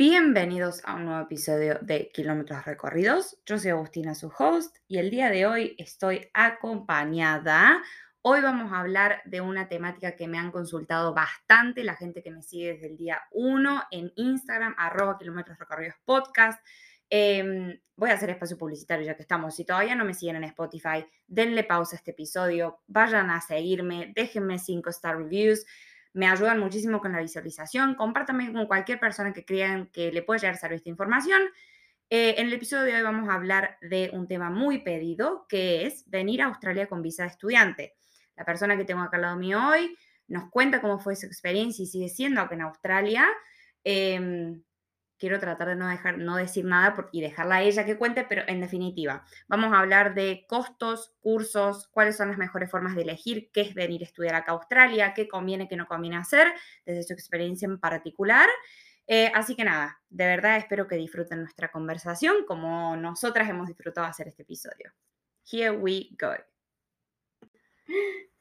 Bienvenidos a un nuevo episodio de Kilómetros Recorridos. Yo soy Agustina, su host, y el día de hoy estoy acompañada. Hoy vamos a hablar de una temática que me han consultado bastante la gente que me sigue desde el día 1 en Instagram, arroba Kilómetros Recorridos Podcast. Em, voy a hacer espacio publicitario ya que estamos. Si todavía no me siguen en Spotify, denle pausa a este episodio, vayan a seguirme, déjenme 5 star reviews me ayudan muchísimo con la visualización. Compártanme con cualquier persona que crean que le puede llegar a servir esta información. Eh, en el episodio de hoy vamos a hablar de un tema muy pedido, que es venir a Australia con visa de estudiante. La persona que tengo acá al lado mío hoy nos cuenta cómo fue su experiencia y sigue siendo acá en Australia. Em, quiero tratar de no, dejar, no decir nada y dejarla a ella que cuente, pero en definitiva, vamos a hablar de costos, cursos, cuáles son las mejores formas de elegir qué es venir a estudiar acá a Australia, qué conviene, qué no conviene hacer, desde su experiencia en particular. Eh, así que nada, de verdad espero que disfruten nuestra conversación como nosotras hemos disfrutado hacer este episodio. Here we go.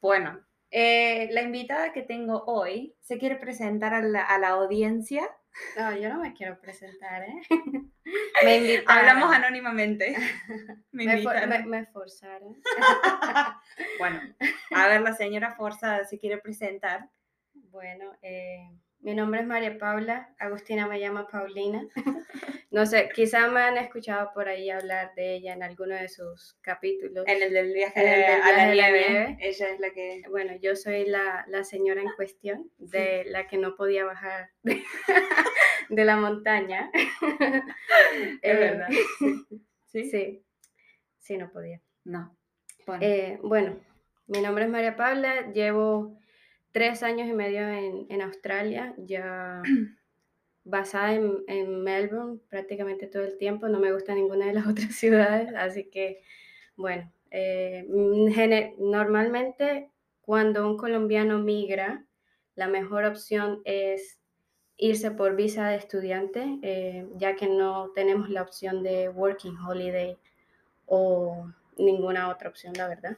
Bueno, eh, la invitada que tengo hoy se quiere presentar a la, a la audiencia no, yo no me quiero presentar, ¿eh? me Hablamos anónimamente. Me, me, me, forzaron. bueno, a ver, la señora Forza se quiere presentar. Bueno, eh, mi nombre es María Paula, Agustina me llama Paulina. No sé, quizá me han escuchado por ahí hablar de ella en alguno de sus capítulos. En el del viaje, a la nieve. Ella es la que... Bueno, yo soy la, la señora en cuestión, de la que no podía bajar de, la montaña. Es eh, verdad. ¿Sí? ¿Sí? Sí, no podía. No. Bueno. Eh, bueno, mi nombre es María Paula, llevo tres años y medio en, Australia, ya basada en, Melbourne prácticamente todo el tiempo, no me gusta ninguna de las otras ciudades, así que bueno, eh, normalmente cuando un colombiano migra, la mejor opción es irse por visa de estudiante, eh, ya que no tenemos la opción de working holiday o ninguna otra opción, la verdad.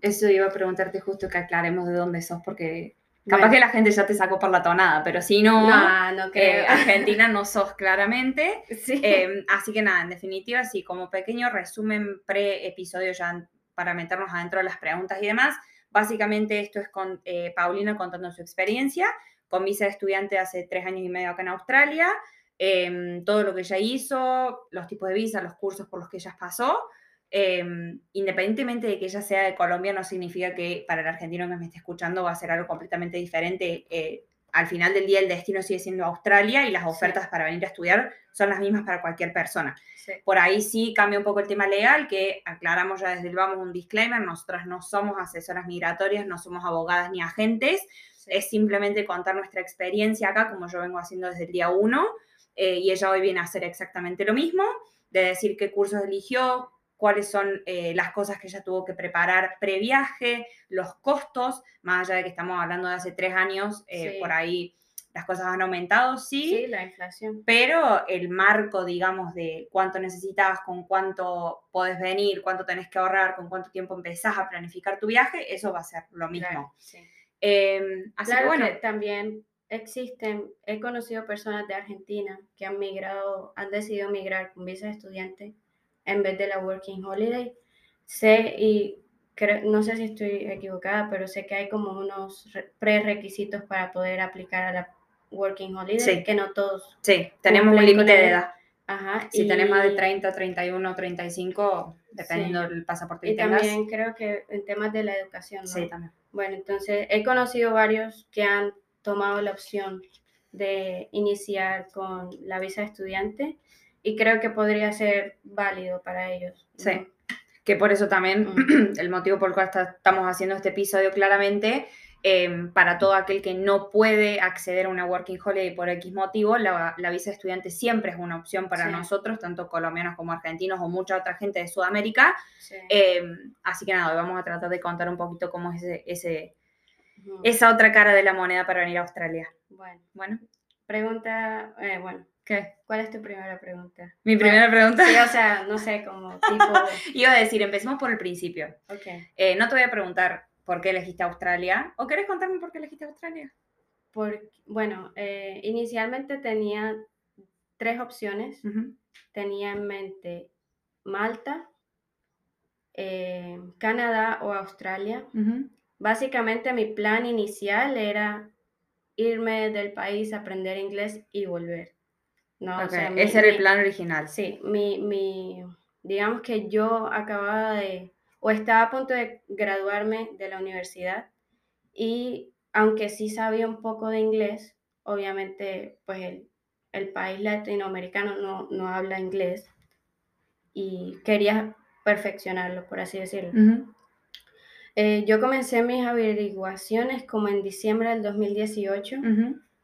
Eso iba a preguntarte justo que aclaremos de dónde sos, porque capaz que la gente ya te sacó por la tonada, pero si no, no, eh, Argentina no sos claramente. Em, así que nada, en definitiva, sí, como pequeño resumen pre-episodio ya para meternos adentro de las preguntas y demás, básicamente esto es con eh, Paulina contando su experiencia. Con visa de estudiante hace tres años y medio acá en Australia, em, todo lo que ella hizo, los tipos de visa, los cursos por los que ella pasó. Em, independientemente de que ella sea de Colombia, no significa que para el argentino que me esté escuchando va a ser algo completamente diferente. Eh, al final del día el destino sigue siendo Australia y las ofertas para venir a estudiar son las mismas para cualquier persona. Por ahí sí cambia un poco el tema legal, que aclaramos ya desde el vamos un disclaimer, nosotras no somos asesoras migratorias, no somos abogadas ni agentes, es simplemente contar nuestra experiencia acá, como yo vengo haciendo desde el día uno, eh, y ella hoy viene a hacer exactamente lo mismo, de decir qué cursos eligió, cuáles son eh, las cosas que ella tuvo que preparar previaje, los costos, más allá de que estamos hablando de hace tres años, eh, por ahí las cosas han aumentado, sí. Sí, la inflación. Pero el marco, digamos, de cuánto necesitas, con cuánto podés venir, cuánto tenés que ahorrar, con cuánto tiempo empezás a planificar tu viaje, eso va a ser lo mismo. sí. Em, así que bueno. también existen, he conocido personas de Argentina que han migrado, han decidido migrar con visa de estudiante en vez de la Working Holiday. Sé y no sé si estoy equivocada, pero sé que hay como unos prerequisitos para poder aplicar a la Working Holiday, que no todos. Sí, tenemos un límite de edad. Ajá. Si tenés más de 30, 31, 35, dependiendo del pasaporte que y también creo que en temas de la educación. ¿no? Sí, también. Bueno, entonces he conocido varios que han tomado la opción de iniciar con la visa de estudiante y creo que podría ser válido para ellos. Sí, que por eso también mm. el motivo por el cual estamos haciendo este episodio claramente, em, para todo aquel que no puede acceder a una Working Holiday por X motivo, la, visa de estudiante siempre es una opción para nosotros, tanto colombianos como argentinos o mucha otra gente de Sudamérica. Em, así que nada, vamos a tratar de contar un poquito cómo es ese, esa otra cara de la moneda para venir a Australia. Bueno, bueno. Pregunta, eh, bueno, ¿Qué? ¿Cuál es tu primera pregunta? ¿Mi primera pregunta? Sí, o sea, no sé, como tipo... Iba a decir, empecemos por el principio. Ok. Eh, no te voy a preguntar por qué elegiste Australia. ¿O querés contarme por qué elegiste Australia? Por, bueno, eh, inicialmente tenía tres opciones. Tenía en mente Malta, eh, Canadá o Australia. Básicamente mi plan inicial era irme del país, aprender inglés y volver. ¿No? Ese era el plan original. Sí, mi, mi, digamos que yo acababa de, o estaba a punto de graduarme de la universidad y aunque sí sabía un poco de inglés, obviamente pues el, el país latinoamericano no, no, habla inglés y quería perfeccionarlo, por así decirlo. Eh, yo comencé mis averiguaciones como en diciembre del 2018.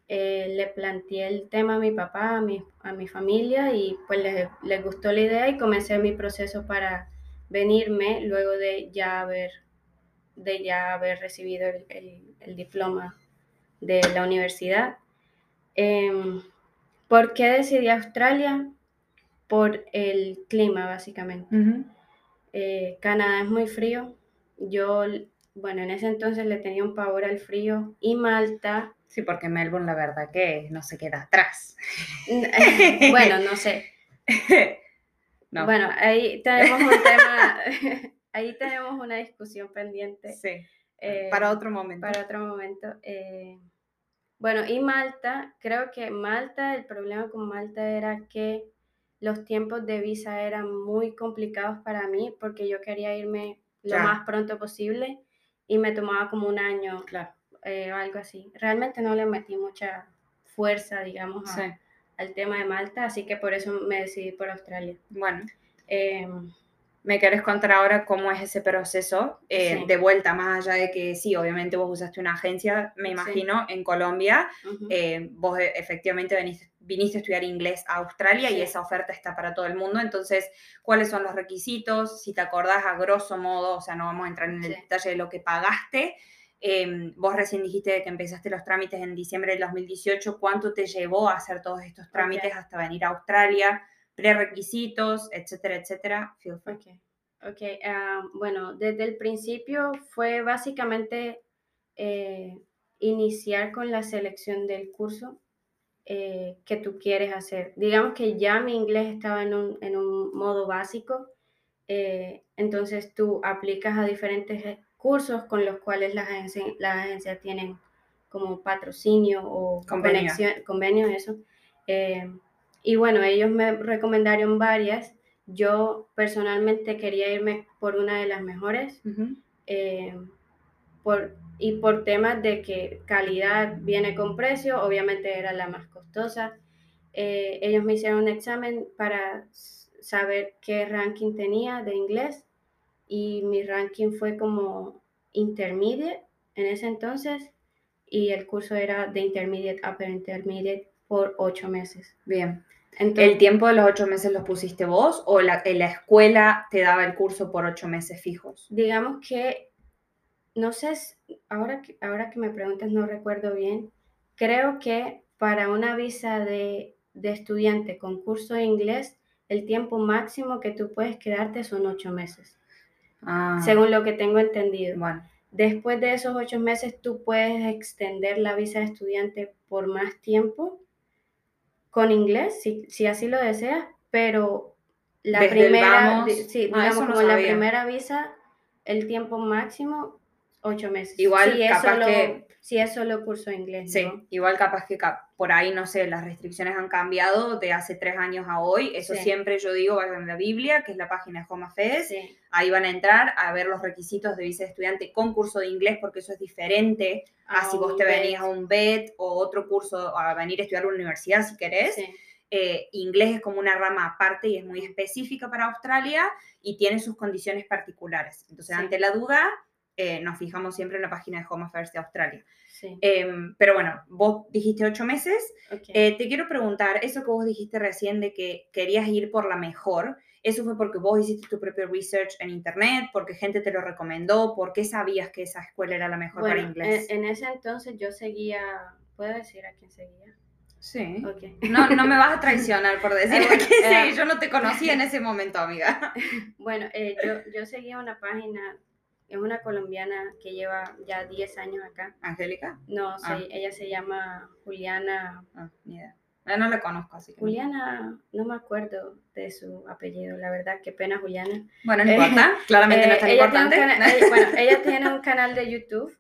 Eh, le planteé el tema a mi papá, a mi, a mi familia y pues les, les, gustó la idea y comencé mi proceso para venirme luego de ya haber, de ya haber recibido el, el, diploma de la universidad. Em, ¿Por qué decidí Australia? Por el clima, básicamente. Eh, Canadá es muy frío. Yo, bueno, en ese entonces le tenía un pavor al frío. Y Malta Sí, porque Melbourne la verdad que no se queda atrás. bueno, no sé. Bueno, ahí tenemos un tema, ahí tenemos una discusión pendiente. Sí. Eh, para otro momento. Para otro momento. Eh, bueno, y Malta, creo que Malta, el problema con Malta era que los tiempos de visa eran muy complicados para mí porque yo quería irme lo más pronto posible y me tomaba como un año. Claro eh, o algo así. Realmente no le metí mucha fuerza, digamos, al tema de Malta, así que por eso me decidí por Australia. Bueno. Em, ¿Me querés contar ahora cómo es ese proceso eh, de vuelta, más allá de que sí, obviamente vos usaste una agencia, me imagino, en Colombia, eh, vos e, efectivamente viniste, viniste, a estudiar inglés a Australia y esa oferta está para todo el mundo, entonces, ¿cuáles son los requisitos? Si te acordás a grosso modo, o sea, no vamos a entrar en el detalle de lo que pagaste, Em, vos recién dijiste que empezaste los trámites en diciembre del 2018. ¿Cuánto te llevó a hacer todos estos trámites hasta venir a Australia? Prerequisitos, etcétera, etcétera. Feel free. Ok, ah, bueno, desde el principio fue básicamente eh, iniciar con la selección del curso eh, que tú quieres hacer. Digamos que ya mi inglés estaba en un, en un modo básico, eh, entonces tú aplicas a diferentes cursos con los cuales las agencias, agencias tienen como patrocinio o convenio, convenio eso. Eh, y bueno, ellos me recomendaron varias. Yo personalmente quería irme por una de las mejores. Eh, por, y por temas de que calidad viene con precio, obviamente era la más costosa. Eh, ellos me hicieron un examen para saber qué ranking tenía de inglés y mi ranking fue como intermediate en ese entonces y el curso era de intermediate upper intermediate por ocho meses. Bien. ¿El tiempo de los ocho meses los pusiste vos o la, en la escuela te daba el curso por ocho meses fijos? Digamos que, no sé, ahora que, ahora que me preguntas no recuerdo bien, creo que para una visa de, de estudiante con curso de inglés, el tiempo máximo que tú puedes quedarte son ocho meses. Ah. según lo que tengo entendido. Bueno. Después de esos ocho meses, tú puedes extender la visa de estudiante por más tiempo con inglés, si, si así lo deseas, pero la primera, sí, ah, digamos, como la primera visa, el tiempo máximo, ocho meses. Igual, capaz que si es solo curso de inglés. Sí, igual capaz que por ahí, no sé, las restricciones han cambiado de hace tres años a hoy. Eso siempre yo digo, vayan en la Biblia, que es la página de Home Affairs. Ahí van a entrar a ver los requisitos de visa de estudiante con curso de inglés, porque eso es diferente a, si vos te venías a un BED o otro curso, a venir a estudiar a la universidad si querés. Eh, inglés es como una rama aparte y es muy específica para Australia y tiene sus condiciones particulares. Entonces, ante la duda, eh, nos fijamos siempre en la página de Home Affairs de Australia. Em, pero bueno, vos dijiste ocho meses. Eh, te quiero preguntar, eso que vos dijiste recién de que querías ir por la mejor, ¿eso fue porque vos hiciste tu propio research en internet, porque gente te lo recomendó, por qué sabías que esa escuela era la mejor para inglés? En, ese entonces yo seguía, ¿puedo decir a quién seguía? Sí. No, no me vas a traicionar por decir a quién seguía, yo no te conocía en ese momento, amiga. Bueno, eh, yo, yo seguía una página es una colombiana que lleva ya 10 años acá. ¿Angélica? No, ah. ella se llama Juliana. Ah, Yo no la conozco, así que. Juliana, no me acuerdo de su apellido, la verdad, qué pena, Juliana. Bueno, no importa, claramente no es tan ella importante. Ella- bueno, ella tiene un canal de YouTube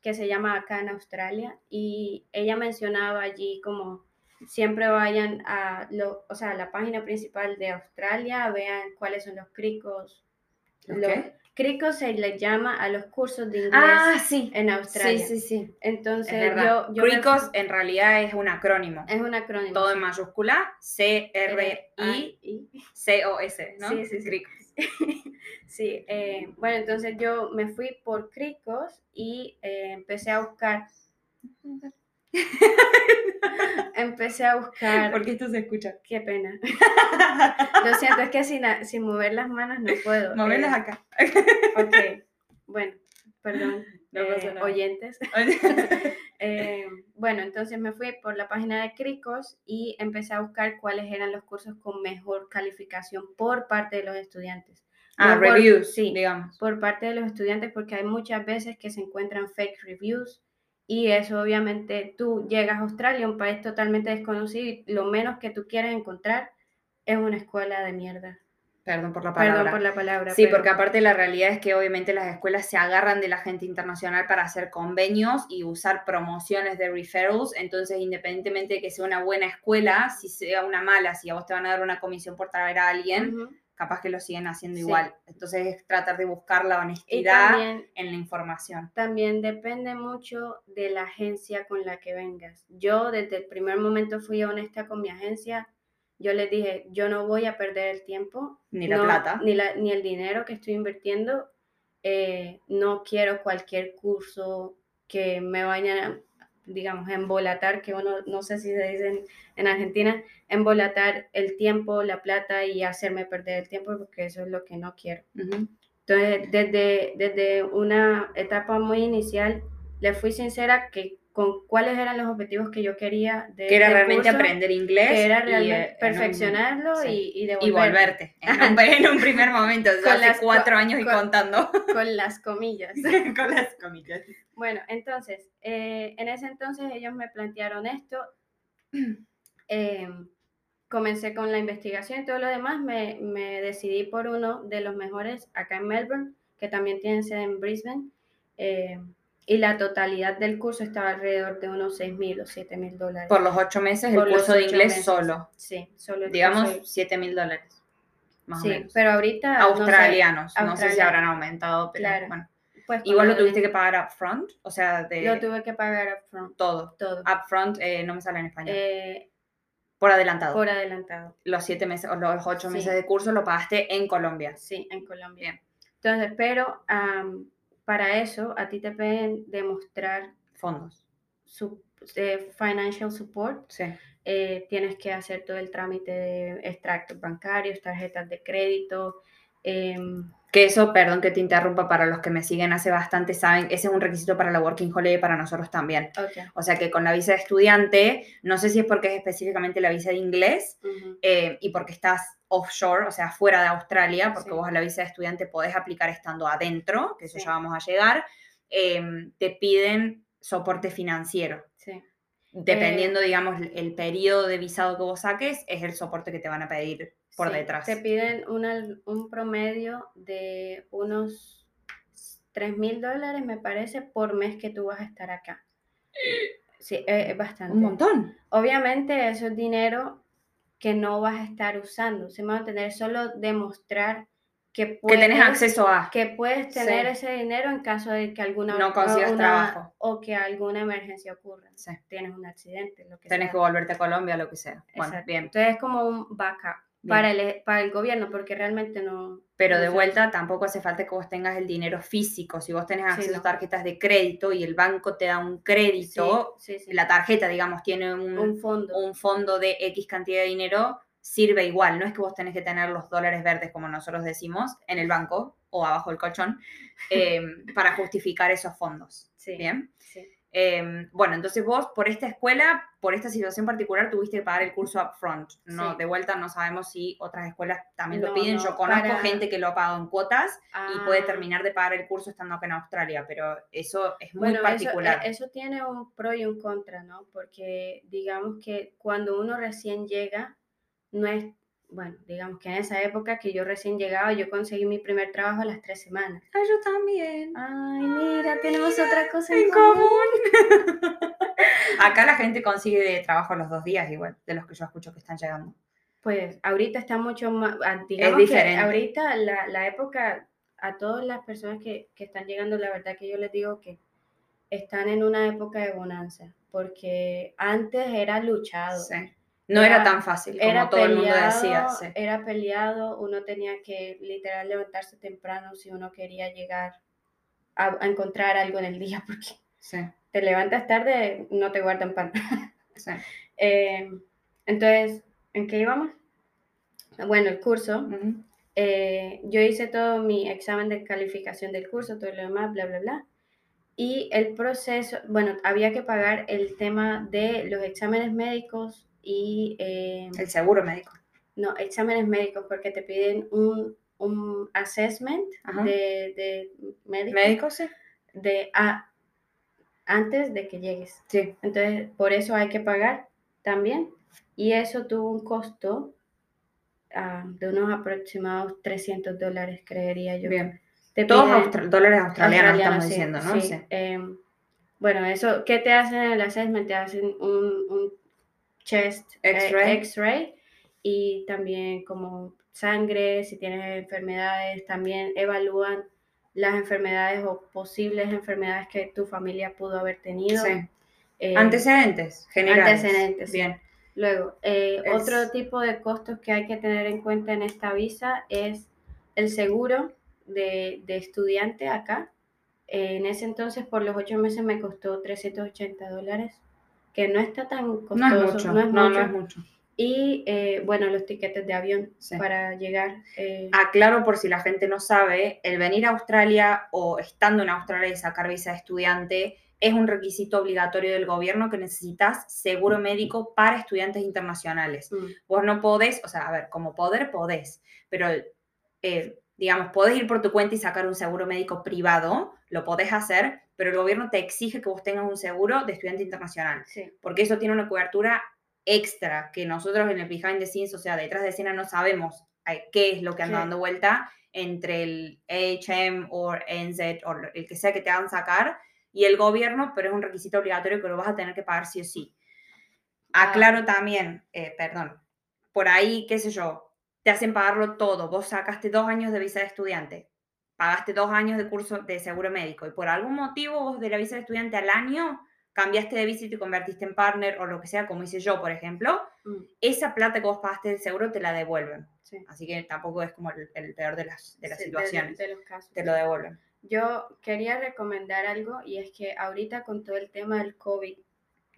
que se llama Acá en Australia y ella mencionaba allí como siempre vayan a lo, o sea, a la página principal de Australia, vean cuáles son los cricos. Los Ok. cricos se les llama a los cursos de inglés Ah, sí. en Sí, Australia. sí, sí. Entonces, Es verdad. yo, Cricos en realidad es un acrónimo. es un acrónimo. Todo en sí. mayúscula, C-R-I-C-O-S, ¿no? Sí, sí, sí. Cricos. Sí, eh, bueno, entonces yo me fui por Cricos y eh, empecé a buscar, empecé a buscar, Porque esto se escucha. qué pena. Lo siento, es que sin, sin mover las manos no puedo. Moverlas eh, acá. Ok, bueno, perdón, No eh, oyentes. Eh, bueno, entonces me fui por la página de Cricos y empecé a buscar cuáles eran los cursos con mejor calificación por parte de los estudiantes. ah, No por- reviews, sí, digamos. por parte de los estudiantes porque hay muchas veces que se encuentran fake reviews y eso obviamente tú llegas a Australia, un país totalmente desconocido y lo menos que tú quieres encontrar es una escuela de mierda. Perdón por la palabra. Perdón por la palabra. Sí, pero- porque aparte la realidad es que obviamente las escuelas se agarran de la gente internacional para hacer convenios y usar promociones de referrals, entonces independientemente de que sea una buena escuela, si sea una mala, si a vos te van a dar una comisión por traer a alguien, Ujú. Capaz que lo siguen haciendo Sí. igual. Entonces es tratar de buscar la honestidad también, en la información. también depende mucho de la agencia con la que vengas. Yo desde el primer momento fui honesta con mi agencia. Yo les dije, yo no voy a perder el tiempo Ni la no- plata. Ni, la- ni el dinero que estoy invirtiendo. eh, no quiero cualquier curso que me vayan a, digamos, embolatar, que uno, no sé si se dice en, en Argentina, embolatar el tiempo, la plata y hacerme perder el tiempo, porque eso es lo que no quiero. Ujú. Entonces, desde, desde una etapa muy inicial, le fui sincera que con cuáles eran los objetivos que yo quería de Que era realmente curso, aprender inglés. que era y, realmente en un- perfeccionarlo sí. y, y y devolver volverte. En un, en un primer momento, Con hace las- cuatro con- años y con- contando. con las comillas. con las comillas. Bueno, entonces, eh, en ese entonces ellos me plantearon esto. eh, comencé con la investigación y todo lo demás. Me, me decidí por uno de los mejores acá en Melbourne, que también tiene sede en Brisbane. eh, y la totalidad del curso estaba alrededor de unos 6 mil o 7 mil dólares. Por los ocho meses, Por el curso de inglés meses. solo. Sí, solo el Digamos, curso. 7 mil dólares. Más Sí, o menos. pero ahorita. no sé, Australianos. No sé si australianos. habrán aumentado, pero Claro. bueno. pues, Igual lo tuviste que pagar upfront, o sea, de Lo tuve que pagar upfront, todo. todo. Upfront eh, no me sale en español. eh, por adelantado. por adelantado. Los siete meses o los ocho Sí. meses de curso lo pagaste en Colombia. Sí, en Colombia. Bien. Entonces, pero am, para eso a ti te pueden demostrar Fondos. su eh, financial support. Sí. Eh, tienes que hacer todo el trámite de extractos bancarios, tarjetas de crédito. Em, Que eso, perdón que te interrumpa, para los que me siguen hace bastante saben, ese es un requisito para la Working Holiday para nosotros también. O sea que con la visa de estudiante, no sé si es porque es específicamente la visa de inglés eh, y porque estás offshore, o sea, fuera de Australia, porque Sí. vos a la visa de estudiante podés aplicar estando adentro, que eso Sí. ya vamos a llegar, eh, te piden soporte financiero. sí. Dependiendo, digamos, el- el periodo de visado que vos saques, es el soporte que te van a pedir por Sí, detrás. Te piden una- un promedio de unos 3 mil dólares, me parece, por mes que tú vas a estar acá. Sí, es, es bastante. Un montón. Obviamente eso es dinero que no vas a estar usando, se va a tener solo demostrar que Que puedes, tenés acceso a. que puedes tener Sí. ese dinero en caso de que alguna No consigas una- trabajo. o que alguna emergencia ocurra. Sí. Tienes un accidente, lo que sea. que volverte a Colombia, lo que sea. Bueno, Exacto. bien. Entonces es como un backup. Para el, para el gobierno, porque realmente no. Pero de vuelta, tampoco hace falta que vos tengas el dinero físico. Si vos tenés Sí, acceso a tarjetas de crédito y el banco te da un crédito, Sí, sí, sí. la tarjeta, digamos, tiene un, un fondo. un fondo de X cantidad de dinero, sirve igual. No es que vos tenés que tener los dólares verdes, como nosotros decimos, en el banco o abajo del colchón, eh, para justificar esos fondos. Bien. sí. Em, bueno, entonces vos por esta escuela, por esta situación particular, tuviste que pagar el curso upfront. No, de vuelta no sabemos si otras escuelas también lo piden. Yo conozco gente que lo ha pagado en cuotas y puede ah. terminar de pagar el curso estando acá en Australia, pero eso es muy particular. Eso, eso tiene un pro y un contra, ¿no? Porque digamos que cuando uno recién llega, no es bueno, digamos que en esa época que yo recién llegaba, yo conseguí mi primer trabajo a las tres semanas. Ay, yo también. Ay, mira, tenemos otra cosa en, común. Acá la gente consigue trabajo los dos días igual, de los que yo escucho que están llegando. Pues ahorita está mucho más, ah, digamos es diferente. ahorita la, la, época, a todas las personas que, que están llegando, la verdad que yo les digo que están en una época de bonanza, porque antes era luchado. Sí no era, tan fácil como todo el mundo decía. Era peleado, uno tenía que literal levantarse temprano si uno quería llegar a, encontrar algo en el día, porque te levantas tarde, no te guardan pan. Eh, entonces, ¿en qué íbamos? Bueno, el curso. Eh, yo hice todo mi examen de calificación del curso, todo lo demás, bla, bla, bla. Y el proceso, bueno, había que pagar el tema de los exámenes médicos, y... Eh, el seguro médico. No, exámenes médicos porque te piden un, un assessment de, de médico. Médico, sí. De, antes de que llegues. Sí. Entonces, por eso hay que pagar también. Y eso tuvo un costo ah, de unos aproximados 300 dólares, creería yo. Bien. Todos dólares australianos, estamos diciendo, ¿no? Sí. Em, bueno, eso, ¿qué te hacen en el assessment? Te hacen un, un chest eh, x-ray y también como sangre, si tienes enfermedades, también evalúan las enfermedades o posibles enfermedades que tu familia pudo haber tenido. Eh, antecedentes generales. Antecedentes. Bien. Luego, eh, otro tipo de costos que hay que tener en cuenta en esta visa es el seguro de, de estudiante acá. en ese entonces, por los ocho meses, me costó 380 dólares que no está tan costoso. No es mucho. No es mucho. Y eh, bueno, los tiquetes de avión para llegar. Eh... Aclaro por si la gente no sabe, el venir a Australia o estando en Australia y sacar visa de estudiante es un requisito obligatorio del gobierno que necesitas seguro médico para estudiantes internacionales. Mm. Vos no podés, o sea, a ver, como poder podés, pero eh, digamos, podés ir por tu cuenta y sacar un seguro médico privado, lo podés hacer, pero el gobierno te exige que vos tengas un seguro de estudiante internacional, porque eso tiene una cobertura extra que nosotros en el behind the scenes, o sea, detrás de escena no sabemos eh, qué es lo que anda dando vuelta entre el AHM o NZ o el que sea que te hagan sacar y el gobierno, pero es un requisito obligatorio que lo vas a tener que pagar sí o sí. Ah. Aclaro también, eh, perdón, por ahí, qué sé yo, te hacen pagarlo todo. Vos sacaste dos años de visa de estudiante, pagaste dos años de curso de seguro médico y por algún motivo vos de la visa de estudiante al año cambiaste de visa y te convertiste en partner o lo que sea, como hice yo, por ejemplo, mm. esa plata que vos pagaste del seguro te la devuelven. Así que tampoco es como el, peor de las, de las situaciones. De, los casos. Te lo devuelven. Yo quería recomendar algo y es que ahorita con todo el tema del COVID,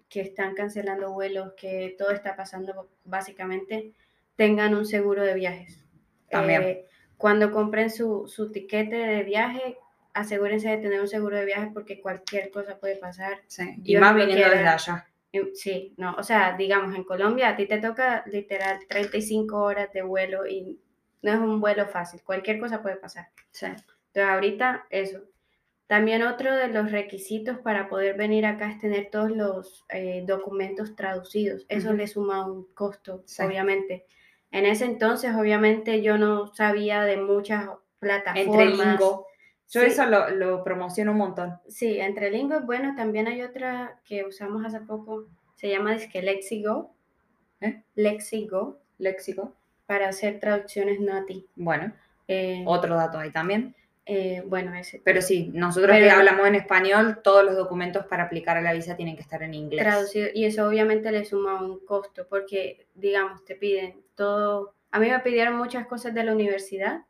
que están cancelando vuelos, que todo está pasando básicamente, tengan un seguro de viajes. También. Eh, cuando compren su, su tiquete de viaje, asegúrense de tener un seguro de viaje porque cualquier cosa puede pasar. Sí. Y más viniendo desde allá. Sí, no, o sea, digamos, en Colombia a ti te toca literal 35 horas de vuelo y no es un vuelo fácil, cualquier cosa puede pasar. Sí. Entonces, ahorita eso. También otro de los requisitos para poder venir acá es tener todos los eh, documentos traducidos. Eso le suma un costo, obviamente. En ese entonces, obviamente, yo no sabía de muchas plataformas. Entre Lingo. Yo eso lo, lo, promociono un montón. Sí, entre Lingo es bueno. También hay otra que usamos hace poco. Se llama que Lexigo. ¿Eh? Lexigo. Lexigo. Para hacer traducciones nati. Bueno. Eh, Otro dato ahí también. Eh, bueno, ese. Pero sí, nosotros que hablamos en español, todos los documentos para aplicar a la visa tienen que estar en inglés. Traducido, y eso obviamente le suma un costo, porque, digamos, te piden todo. A mí me pidieron muchas cosas de la universidad.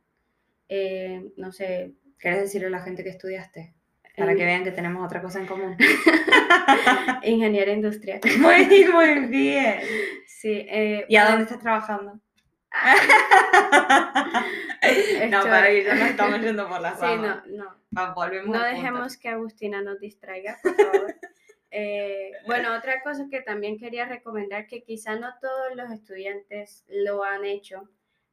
Eh, no sé. ¿Quieres decirle a la gente que estudiaste? Para que vean que tenemos otra cosa en común. Ingeniera industrial. Muy, muy bien. Sí. Eh, ¿Y a dónde estás trabajando? no, para que ya nos estamos yendo por las Sí, no, no. volvemos no dejemos que Agustina nos distraiga, por favor. Eh, bueno, otra cosa que también quería recomendar, que quizá no todos los estudiantes lo han hecho,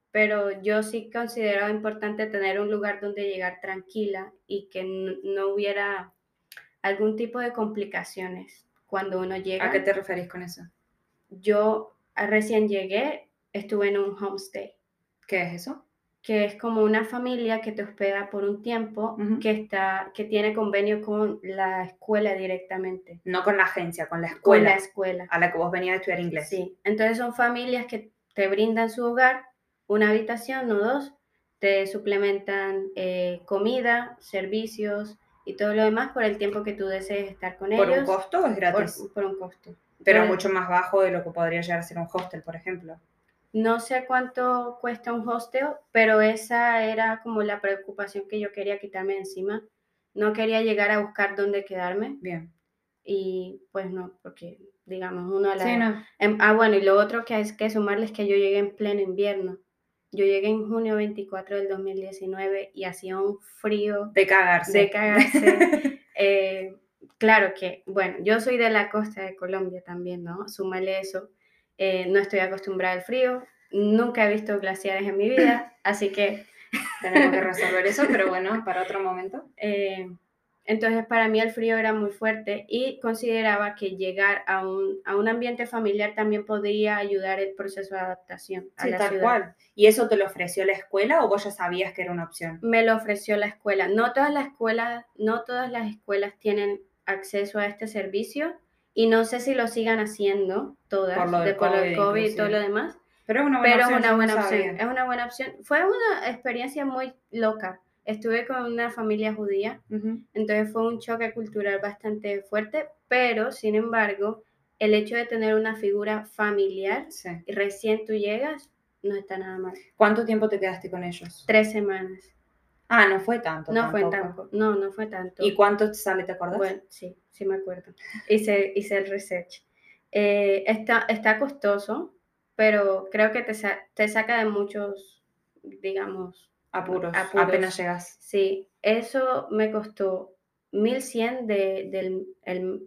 pero yo sí considero importante tener un lugar donde llegar tranquila y que no, hubiera algún tipo de complicaciones cuando uno llega. ¿A qué te referís con eso? Yo recién llegué, estuve en un homestay. ¿Qué es eso? Que es como una familia que te hospeda por un tiempo, que, está, que tiene convenio con la escuela directamente. No con la agencia, con la escuela. Con la escuela. A la que vos venías a estudiar inglés. Sí, entonces son familias que te brindan su hogar, una habitación o dos, te suplementan eh, comida, servicios y todo lo demás por el tiempo que tú desees estar con ellos. ¿Por un costo o es gratis? Por, un costo. Pero mucho más bajo de lo que podría llegar a ser un hostel, por ejemplo. No sé cuánto cuesta un hostel, pero esa era como la preocupación que yo quería quitarme encima. No quería llegar a buscar dónde quedarme. Bien. Y pues no, porque digamos, uno a la... Sí, no. Em, ah, bueno, y lo otro que hay que sumarles es que yo llegué en pleno invierno. Yo llegué en junio 24 del 2019 y hacía un frío. De cagarse. De cagarse. Eh, claro que, bueno, yo soy de la costa de Colombia también, ¿no? Súmale eso. Eh, no estoy acostumbrada al frío, nunca he visto glaciares en mi vida, así que... Tenemos que resolver eso, pero bueno, para otro momento. Eh, entonces para mí el frío era muy fuerte y consideraba que llegar a un, a un ambiente familiar también podría ayudar el proceso de adaptación a la tal ciudad. cual. ¿Y eso te lo ofreció la escuela o vos ya sabías que era una opción? Me lo ofreció la escuela. No todas las escuelas, no todas las escuelas tienen acceso a este servicio, y no sé si lo sigan haciendo todas, por lo de COVID, y todo lo demás. Pero es una buena, opción, una buena opción. Es una buena opción. Fue una experiencia muy loca. Estuve con una familia judía, entonces fue un choque cultural bastante fuerte, pero sin embargo, el hecho de tener una figura familiar y recién tú llegas, no está nada mal. ¿Cuánto tiempo te quedaste con ellos? Tres semanas. Ah, no fue tanto. No fue tanto. No, no fue tanto. ¿Y cuánto sale, te acuerdas? Bueno, sí, sí me acuerdo. Hice, hice el research. Eh, está, está costoso, pero creo que te, te saca de muchos, digamos, apuros, apenas llegas. Sí, eso me costó 1100 de, de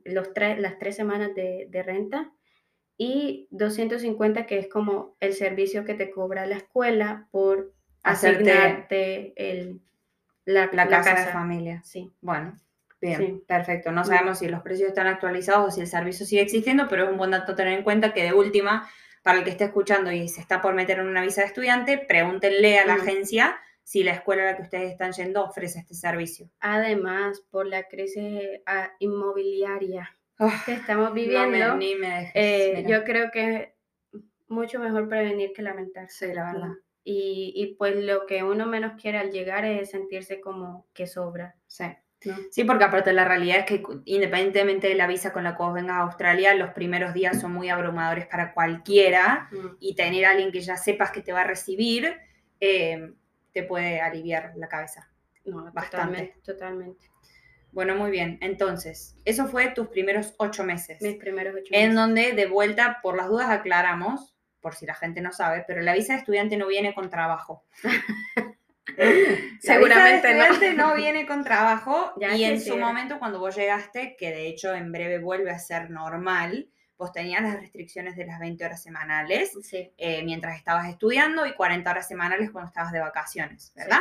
los las tres semanas de, de, renta y 250 que es como el servicio que te cobra la escuela por Hacerte, el, la, casa, de familia. Sí. Bueno, bien, perfecto. No sabemos si los precios están actualizados o si el servicio sigue existiendo, pero es un buen dato tener en cuenta que de última, para el que esté escuchando y se está por meter en una visa de estudiante, pregúntenle a la agencia si la escuela a la que ustedes están yendo ofrece este servicio. Además, por la crisis ah, inmobiliaria ah, que estamos viviendo, eh, yo creo que es mucho mejor prevenir que lamentar. Sí, la verdad. Y, y, pues lo que uno menos quiere al llegar es sentirse como que sobra. Sí. Sí, porque aparte la realidad es que independientemente de la visa con la que vos vengas a Australia, los primeros días son muy abrumadores para cualquiera mm. y tener a alguien que ya sepas que te va a recibir eh, te puede aliviar la cabeza. No, bastante. Totalmente, Bueno, muy bien. Entonces, eso fue tus primeros ocho meses. Mis primeros ocho meses. En donde, de vuelta, por las dudas aclaramos, por si la gente no sabe, pero la visa de estudiante no viene con trabajo. Seguramente la visa de no. viene con trabajo y en su momento cuando vos llegaste, que de hecho en breve vuelve a ser normal, vos tenías las restricciones de las 20 horas semanales eh, mientras estabas estudiando y 40 horas semanales cuando estabas de vacaciones, ¿verdad?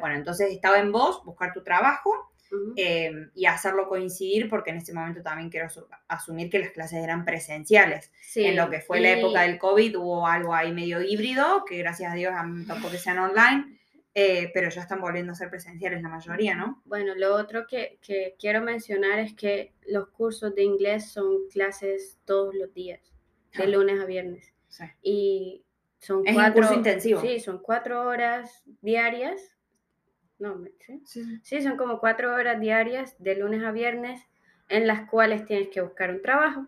bueno, entonces estaba en vos buscar tu trabajo Em, y hacerlo coincidir, porque en ese momento también quiero asumir que las clases eran presenciales. En lo que fue la época del COVID hubo algo ahí medio híbrido, que gracias a Dios tampoco que sean online, eh, pero ya están volviendo a ser presenciales la mayoría, ¿no? Bueno, lo otro que, que, quiero mencionar es que los cursos de inglés son clases todos los días, de ah. lunes a viernes. Y son es cuatro, un curso intensivo. Sí, son cuatro horas diarias no, ¿sí? ¿sí? son como cuatro horas diarias de lunes a viernes en las cuales tienes que buscar un trabajo,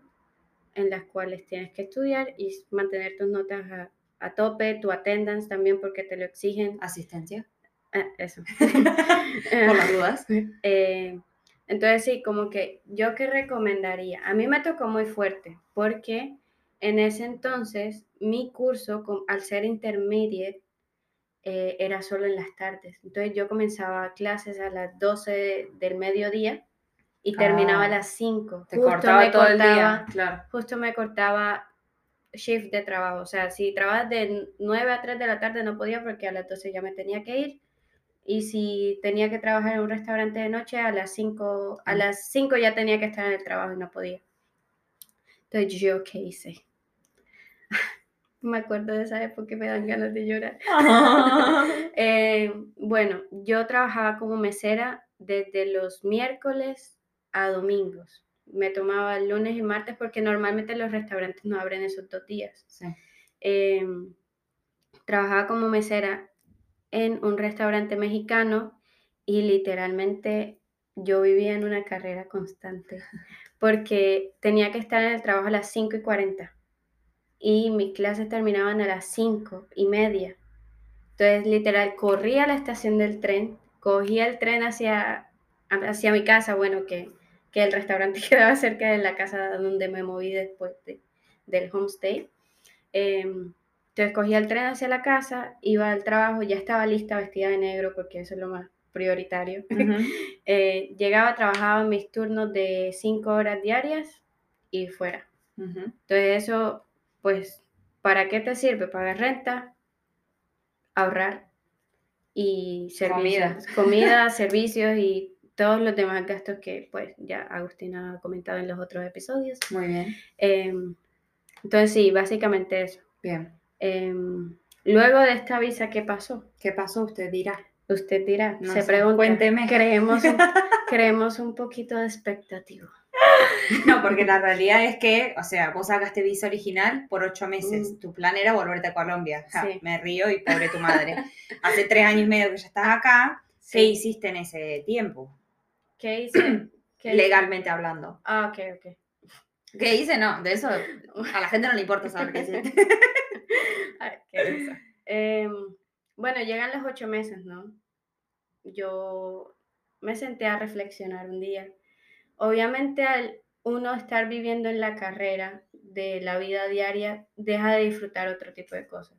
en las cuales tienes que estudiar y mantener tus notas a, tope, tu attendance también porque te lo exigen. Asistencia. Ah, eso. Por las dudas. Eh, entonces sí, como que yo que recomendaría, a mí me tocó muy fuerte porque en ese entonces mi curso, al ser intermediate, eh, era solo en las tardes. Entonces yo comenzaba clases a las 12 del mediodía y terminaba a ah. las 5. Te cortaba todo el día, claro. Justo me cortaba shift de trabajo, o sea, si trabajaba de 9 a 3 de la tarde no podía porque a las 12 ya me tenía que ir. Y si tenía que trabajar en un restaurante de noche, a las 5, a mm. las 5 ya tenía que estar en el trabajo y no podía. Entonces, ¿yo qué hice? Me acuerdo de esa época que me dan ganas de llorar. Eh, bueno, yo trabajaba como mesera desde los miércoles a domingos. Me tomaba el lunes y martes porque normalmente los restaurantes no abren esos dos días. Em, trabajaba como mesera en un restaurante mexicano y literalmente yo vivía en una carrera constante porque tenía que estar en el trabajo a las 5 y 40 y mis clases terminaban a las 5 y media. Entonces, literal, corría a la estación del tren, cogía el tren hacia, hacia mi casa, bueno, que, que el restaurante quedaba cerca de la casa donde me moví después del homestay. Em, entonces cogía el tren hacia la casa, iba al trabajo, ya estaba lista vestida de negro porque eso es lo más prioritario. Eh, llegaba, trabajaba mis turnos de cinco horas diarias y fuera. Entonces eso pues, ¿para qué te sirve? Pagar renta, ahorrar y servicios, comida, servicios y todos los demás gastos que pues ya Agustina ha comentado en los otros episodios. Muy bien. Em, entonces sí, básicamente eso. Bien. Em, luego de esta visa, ¿qué pasó? ¿Qué pasó? Usted dirá. Usted dirá. se pregunta. Cuénteme. Creemos creemos un poquito de expectativa. No, porque la realidad es que, o sea, vos sacaste visa original por ocho meses. Mm. Tu plan era volverte a Colombia. Me río y pobre tu madre. Hace tres años y medio que ya estás acá. ¿Qué hiciste en ese tiempo? ¿Qué hice? Legalmente hablando. Ah, ok, ok. ¿Qué hice? No, de eso a la gente no le importa saber qué hiciste. qué em, bueno, llegan los ocho meses, ¿no? Yo me senté a reflexionar un día Obviamente al uno estar viviendo en la carrera de la vida diaria, deja de disfrutar otro tipo de cosas.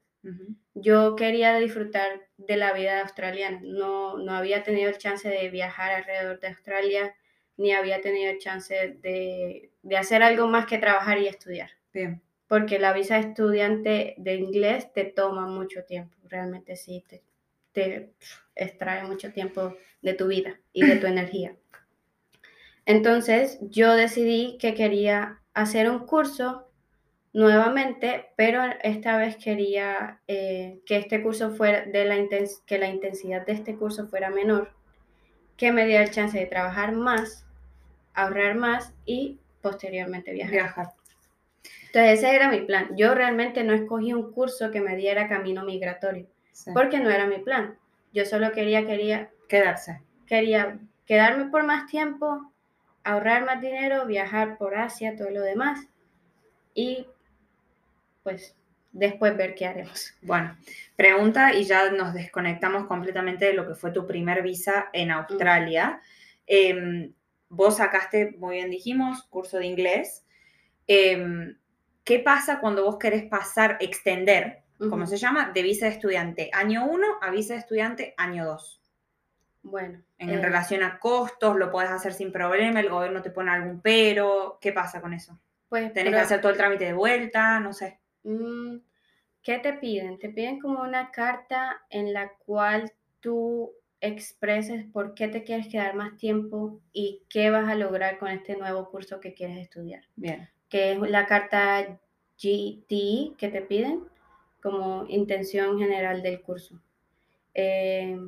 Yo quería disfrutar de la vida australiana, no, no había tenido el chance de viajar alrededor de Australia, ni había tenido el chance de, hacer algo más que trabajar y estudiar. Bien. Porque la visa de estudiante de inglés te toma mucho tiempo, realmente sí, te, te extrae mucho tiempo de tu vida y de tu energía. Entonces yo decidí que quería hacer un curso nuevamente, pero esta vez quería eh, que este curso fuera de la que la intensidad de este curso fuera menor, que me diera el chance de trabajar más, ahorrar más y posteriormente viajar. Entonces ese era mi plan. Yo realmente no escogí un curso que me diera camino migratorio, porque no era mi plan. Yo solo quería quería quedarse. Quería quedarme por más tiempo, ahorrar más dinero, viajar por Asia, todo lo demás. Y pues después ver qué haremos. Bueno, pregunta y ya nos desconectamos completamente de lo que fue tu primer visa en Australia. Em, vos sacaste, muy bien dijimos, curso de inglés. Em, ¿Qué pasa cuando vos querés pasar, extender, como se llama, de visa de estudiante año 1 a visa de estudiante año 2? Bueno. En eh, relación a costos, lo puedes hacer sin problema, el gobierno te pone algún pero. ¿Qué pasa con eso? Pues, ¿Tenés que hacer todo el trámite de vuelta? No sé. Mm, ¿Qué te piden? Te piden como una carta en la cual tú expreses por qué te quieres quedar más tiempo y qué vas a lograr con este nuevo curso que quieres estudiar. Bien. Que es la carta GT que te piden como intención general del curso. Eh,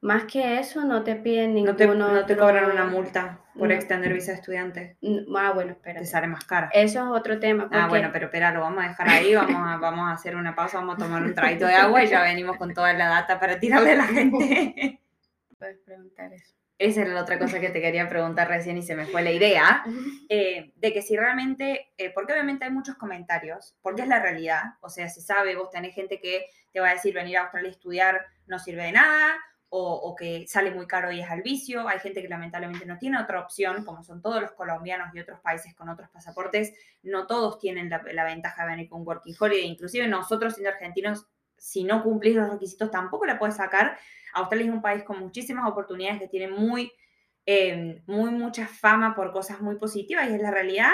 más que eso, no te piden ningún No te, no te cobran una multa por extender visa de estudiante. Ah, bueno, espera. Te sale más cara. Eso es otro tema. Ah, bueno, pero espera, lo vamos a dejar ahí, vamos a, vamos a hacer una pausa, vamos a tomar un traguito de agua y ya venimos con toda la data para tirarle a la gente. Puedes preguntar eso. Esa era la otra cosa que te quería preguntar recién y se me fue la idea, eh, de que si realmente, eh, porque obviamente hay muchos comentarios, porque es la realidad, o sea, se sabe, vos tenés gente que te va a decir venir a Australia a estudiar no sirve de nada, o, que sale muy caro y es al vicio. Hay gente que lamentablemente no tiene otra opción, como son todos los colombianos y otros países con otros pasaportes. No todos tienen la, ventaja de venir con working holiday. Inclusive nosotros siendo argentinos, si no cumplís los requisitos, tampoco la puedes sacar. Australia es un país con muchísimas oportunidades que tiene muy em, muy mucha fama por cosas muy positivas y es la realidad,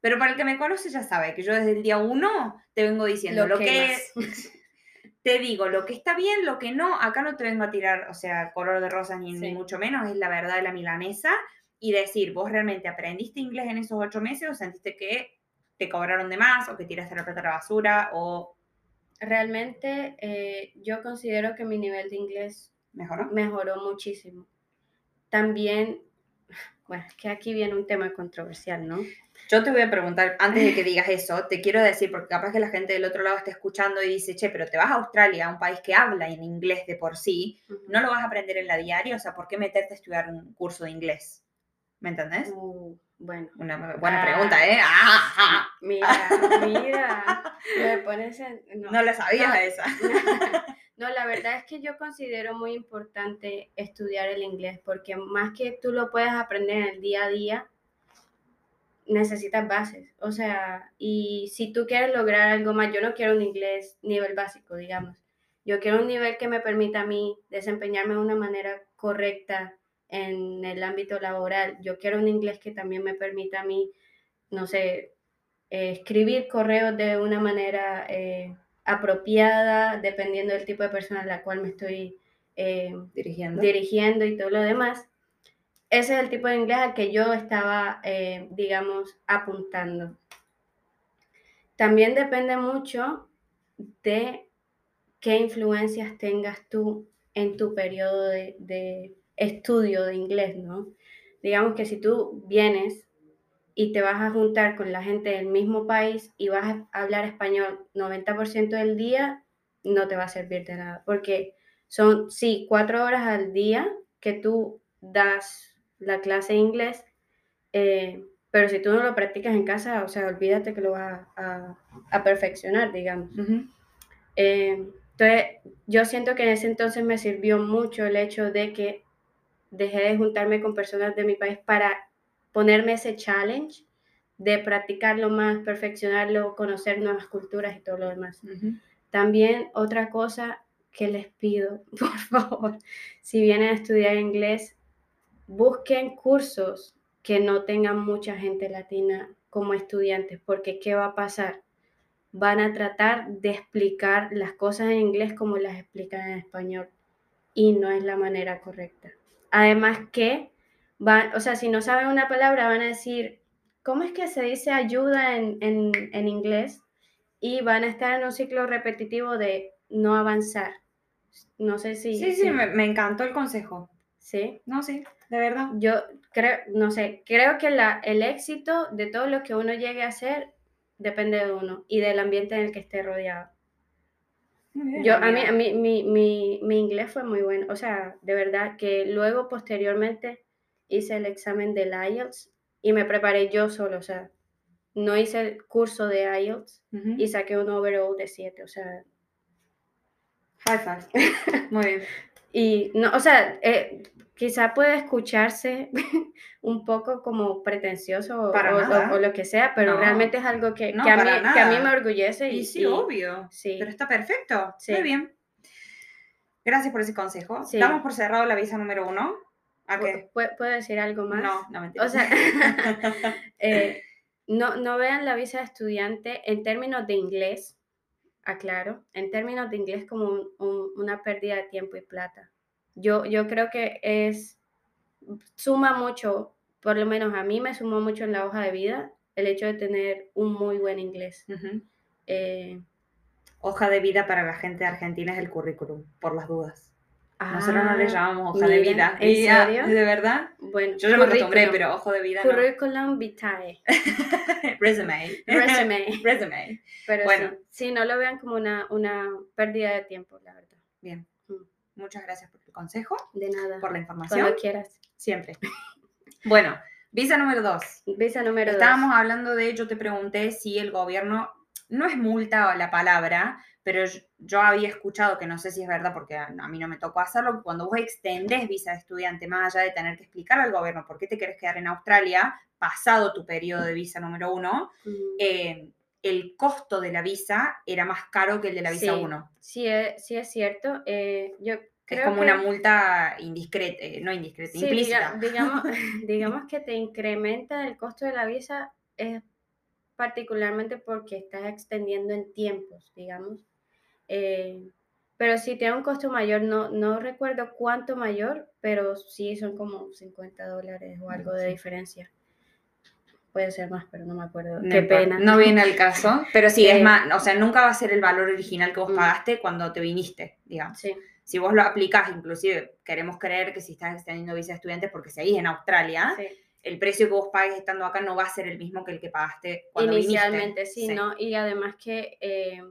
pero para el que me conoce ya sabe que yo desde el día uno te vengo diciendo lo, que, te digo lo que está bien, lo que no, acá no te vengo a tirar, o sea, color de rosas ni, ni mucho menos, es la verdad de la milanesa y decir, vos realmente aprendiste inglés en esos ocho meses o sentiste que te cobraron de más o que tiraste la plata a la basura o... Realmente eh, yo considero que mi nivel de inglés mejoró, mejoró muchísimo. También, bueno, es que aquí viene un tema controversial, ¿no? Yo te voy a preguntar, antes de que digas eso, te quiero decir, porque capaz que la gente del otro lado está escuchando y dice, che, pero te vas a Australia, un país que habla en inglés de por sí, no lo vas a aprender en la diaria, o sea, ¿por qué meterte a estudiar un curso de inglés? ¿Me entendés? Uh, bueno. Una buena pregunta, ¿eh? Ah, mira, mira. Me pones no, no la sabías esa. No, la verdad es que yo considero muy importante estudiar el inglés porque más que tú lo puedes aprender en el día a día, necesitas bases. O sea, y si tú quieres lograr algo más, yo no quiero un inglés nivel básico, digamos. Yo quiero un nivel que me permita a mí desempeñarme de una manera correcta en el ámbito laboral. Yo quiero un inglés que también me permita a mí, no sé, eh, escribir correos de una manera eh, apropiada, dependiendo del tipo de persona a la cual me estoy eh, dirigiendo. dirigiendo y todo lo demás. Ese es el tipo de inglés al que yo estaba, digamos, apuntando. También depende mucho de qué influencias tengas tú en tu periodo de estudio de inglés, ¿no? Digamos que si tú vienes y te vas a juntar con la gente del mismo país y vas a hablar español 90% del día, no te va a servir de nada, porque son, sí, cuatro horas al día que tú das la clase de inglés, eh, pero si tú no lo practicas en casa, o sea, olvídate que lo vas a, perfeccionar, digamos. Eh, entonces, yo siento que en ese entonces me sirvió mucho el hecho de que dejé de juntarme con personas de mi país para ponerme ese challenge de practicarlo más, perfeccionarlo, conocer nuevas culturas y todo lo demás. También otra cosa que les pido, por favor, si vienen a estudiar inglés, busquen cursos que no tengan mucha gente latina como estudiantes, porque ¿qué va a pasar? Van a tratar de explicar las cosas en inglés como las explican en español y no es la manera correcta. Además que, van, o sea, si no saben una palabra, van a decir, ¿cómo es que se dice ayuda en, en, inglés? Y van a estar en un ciclo repetitivo de no avanzar. No sé si... Sí, sí, Me, me, encantó el consejo. Sí. No, sí, de verdad. Yo creo, no sé, creo que la, el éxito de todo lo que uno llegue a hacer depende de uno y del ambiente en el que esté rodeado. Yo, a mí, a mí mi, mi, mi, inglés fue muy bueno, o sea, de verdad que luego posteriormente hice el examen del IELTS y me preparé yo solo, o sea, no hice el curso de IELTS y saqué un overall de 7, o sea... High five. Muy bien. Y no, o sea, eh, quizá puede escucharse un poco como pretencioso o, lo que sea, pero realmente es algo que, que, a mí, que, a mí, me orgullece. Y, sí, obvio. Sí. Pero está perfecto. Muy bien. Gracias por ese consejo. Damos por cerrado la visa número uno. ¿A qué? ¿Puedo decir algo más? No, no mentira. O sea, eh, no, no vean la visa de estudiante en términos de inglés, aclaro, en términos de inglés como una pérdida de tiempo y plata yo, yo creo que es, suma mucho, por lo menos a mí me sumó mucho en la hoja de vida el hecho de tener un muy buen inglés. Eh, hoja de vida para la gente de Argentina es el currículum, por las dudas. Nosotros no le ah, llamamos hoja de vida. ¿En serio? ¿De verdad? Bueno, yo ya me acostumbré, pero hoja de vida Curriculum vitae. Resume. Resume. Resume. Pero bueno. sí, no lo vean como una, una pérdida de tiempo, la verdad. Bien. Muchas gracias por el consejo. De nada. Por la información. Cuando quieras. Siempre. bueno, visa número dos. Visa número dos. Estábamos hablando de, yo te pregunté si el gobierno, no es multa la palabra, pero yo, había escuchado, que no sé si es verdad porque a, mí no me tocó hacerlo, cuando vos extendés visa de estudiante, más allá de tener que explicar al gobierno por qué te querés quedar en Australia, pasado tu periodo de visa número uno, eh, el costo de la visa era más caro que el de la visa 1. Sí, sí, es, sí es cierto. Eh, yo es como una multa indiscreta, eh, no indiscreta, sí, implícita. digamos, digamos que te incrementa el costo de la visa es particularmente porque estás extendiendo en tiempos, digamos. Eh, pero si tiene un costo mayor, no, no recuerdo cuánto mayor, pero sí son como 50 dólares o algo de diferencia. Puede ser más, pero no me acuerdo. Qué pena. No viene al caso, pero sí, es eh, más, o sea, nunca va a ser el valor original que vos mm. pagaste cuando te viniste, digamos. Sí. Si vos lo aplicás, inclusive queremos creer que si estás extendiendo visa de estudiantes porque seguís en Australia, el precio que vos pagues estando acá no va a ser el mismo que el que pagaste cuando Inicialmente, sí, ¿no? Y además que eh,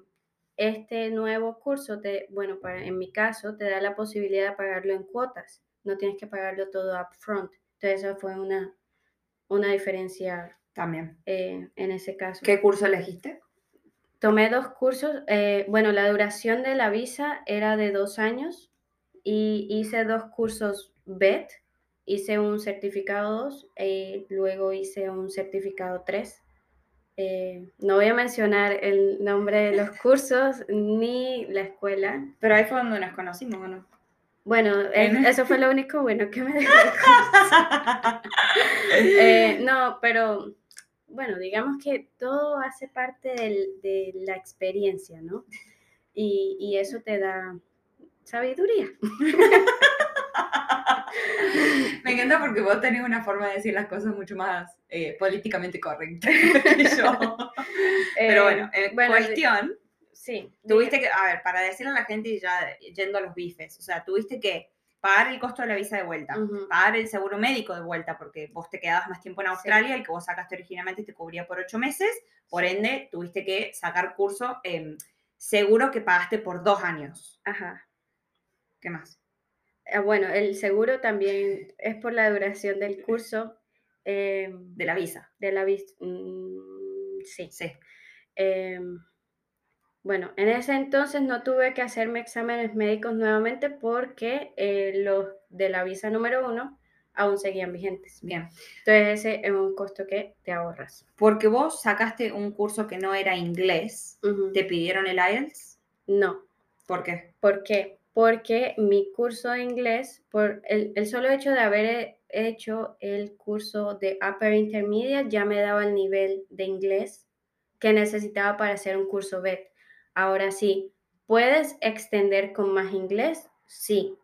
este nuevo curso, te, bueno, para, en mi caso, te da la posibilidad de pagarlo en cuotas. No tienes que pagarlo todo upfront. Entonces, esa fue una, una diferencia también eh, en ese caso. ¿Qué curso elegiste? Tomé dos cursos. Eh, bueno, la duración de la visa era de dos años y hice dos cursos BET. Hice un certificado 2 y luego hice un certificado 3. Eh, no voy a mencionar el nombre de los cursos ni la escuela. Pero ahí fue donde nos conocimos, ¿o no? Bueno, eso fue lo único bueno que me dejó. eh, no, pero bueno, digamos que todo hace parte de la experiencia, ¿no? Y, y eso te da sabiduría. Me encanta porque vos tenés una forma de decir las cosas mucho más eh, políticamente correcta que yo. Pero bueno, en cuestión, sí, tuviste que, a ver, para decirle a la gente ya yendo a los bifes, o sea, tuviste que pagar el costo de la visa de vuelta, pagar el seguro médico de vuelta, porque vos te quedabas más tiempo en Australia, el que vos sacaste originalmente te cubría por ocho meses, por ende tuviste que sacar curso seguro que pagaste por dos años. Ajá. ¿Qué más? Ah, bueno, el seguro también es por la duración del curso. Em, de la visa. De la visa. Mm, sí. Sí. Em, bueno, en ese entonces no tuve que hacerme exámenes médicos nuevamente porque eh, los de la visa número uno aún seguían vigentes. Bien. Entonces ese es un costo que te ahorras. Porque vos sacaste un curso que no era inglés, ¿te pidieron el IELTS? No. ¿Por qué? ¿Por qué? Porque mi curso de inglés, por el, solo hecho de haber hecho el curso de Upper Intermediate, ya me daba el nivel de inglés que necesitaba para hacer un curso BET. Ahora sí, ¿puedes extender con más inglés? Sí.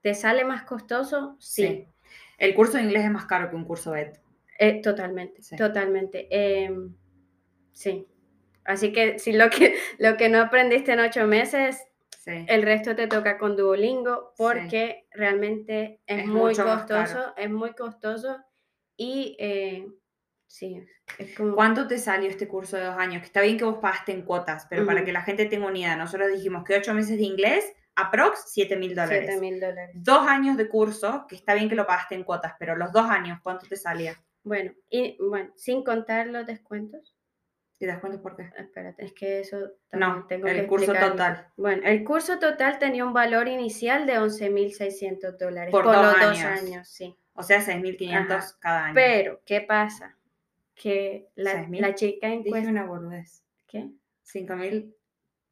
¿Te sale más costoso? Sí. El curso de inglés es más caro que un curso BET. Eh, totalmente, totalmente. Em, sí. Así que si lo que, lo que no aprendiste en ocho meses, el resto te toca con Duolingo porque realmente es, muy costoso, es muy costoso y eh, sí, es como... ¿Cuánto te salió este curso de dos años? Que está bien que vos pagaste en cuotas, pero para que la gente tenga una idea, nosotros dijimos que ocho meses de inglés, aprox 7 mil dólares. 7 mil dólares. Dos años de curso, que está bien que lo pagaste en cuotas, pero los dos años, ¿cuánto te salía? Bueno, y bueno, sin contar los descuentos, ¿Te das cuenta por qué? Espérate, es que eso no, tengo el curso total. Bueno, el curso total tenía un valor inicial de 11.600 dólares por, dos los años. dos años, sí. O sea, 6.500 cada año. Pero, ¿qué pasa? Que la, la chica en Dije una boludez. ¿Qué? 5.200.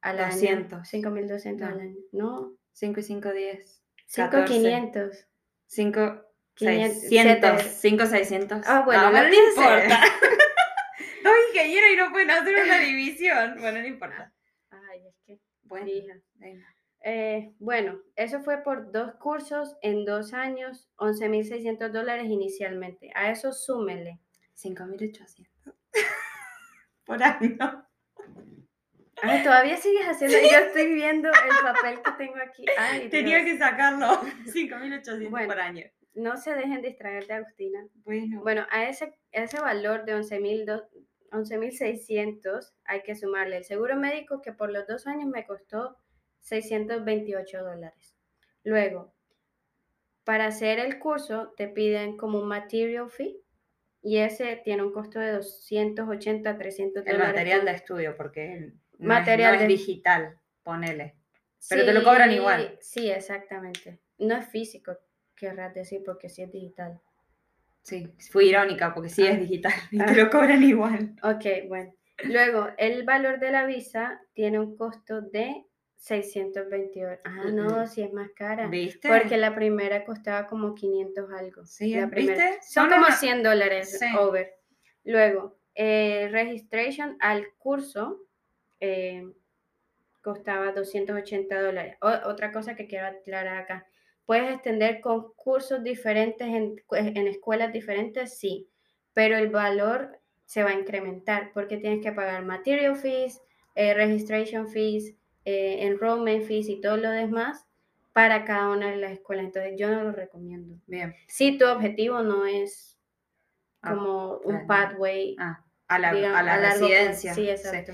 Al año. 5.200 al año. No. 5 y 5, 10. 5.500. 5... 600, 5, 600. Ah, bueno, no, no, no importa. Soy ingeniero y no pueden hacer una división. Bueno, no importa. Ay, es que. Bueno, eh, bueno, eso fue por dos cursos en dos años, 11.600 dólares inicialmente. A eso súmele. 5.800 por año. Ay, todavía sigues haciendo. Yo estoy viendo el papel que tengo aquí. Ay, Tenía que sacarlo. 5.800 por año. No se dejen distraer de Agustina. Bueno. Bueno, a ese, ese valor de 11.000 11.600 hay que sumarle el seguro médico que por los dos años me costó 628 dólares. Luego, para hacer el curso te piden como un material fee y ese tiene un costo de 280, 300 dólares. El material de estudio, porque material es, digital, ponele. Pero te lo cobran igual. Sí, exactamente. No es físico, querrás decir, porque sí es digital. Sí, fui irónica porque sí es ah. digital y te lo cobran igual. Ok, bueno. Luego, el valor de la visa tiene un costo de 628. Ah, no, sí es más cara. ¿Viste? Porque la primera costaba como 500 algo. Sí, la ¿viste? Son como 100 dólares over. Luego, eh, registration al curso eh, costaba 280 dólares. otra cosa que quiero aclarar acá. ¿Puedes extender con cursos diferentes en, en escuelas diferentes? Sí, pero el valor se va a incrementar porque tienes que pagar material fees, eh, registration fees, eh, enrollment fees y todo lo demás para cada una de las escuelas. Entonces yo no lo recomiendo. Bien. Si tu objetivo no es ah, como un pathway ah, a la, a la residencia. Sí, exacto.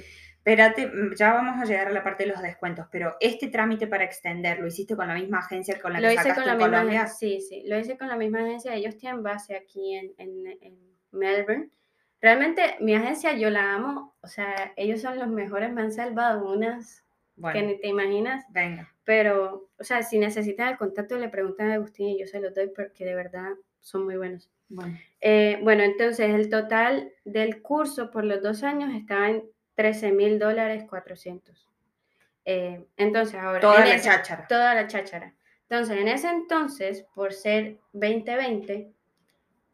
Espérate, mm, ya vamos a llegar a la parte de los descuentos, pero este trámite para extender, ¿lo hiciste con la misma agencia con la que sacaste con la misma Colombia? Sí, sí, lo hice con la misma agencia. Ellos tienen base aquí en, en, en Melbourne. Realmente mi agencia yo la amo, o sea, ellos son los mejores, me han salvado unas que ni te imaginas. Venga. Pero, o sea, si necesitan el contacto, le preguntan a Agustín y yo se los doy porque de verdad son muy buenos. Bueno, eh, bueno entonces el total del curso por los dos años estaba en 13 mil dólares 400. Eh, entonces ahora... Toda la cháchara. Toda la cháchara. Entonces, en ese entonces, por ser 2020,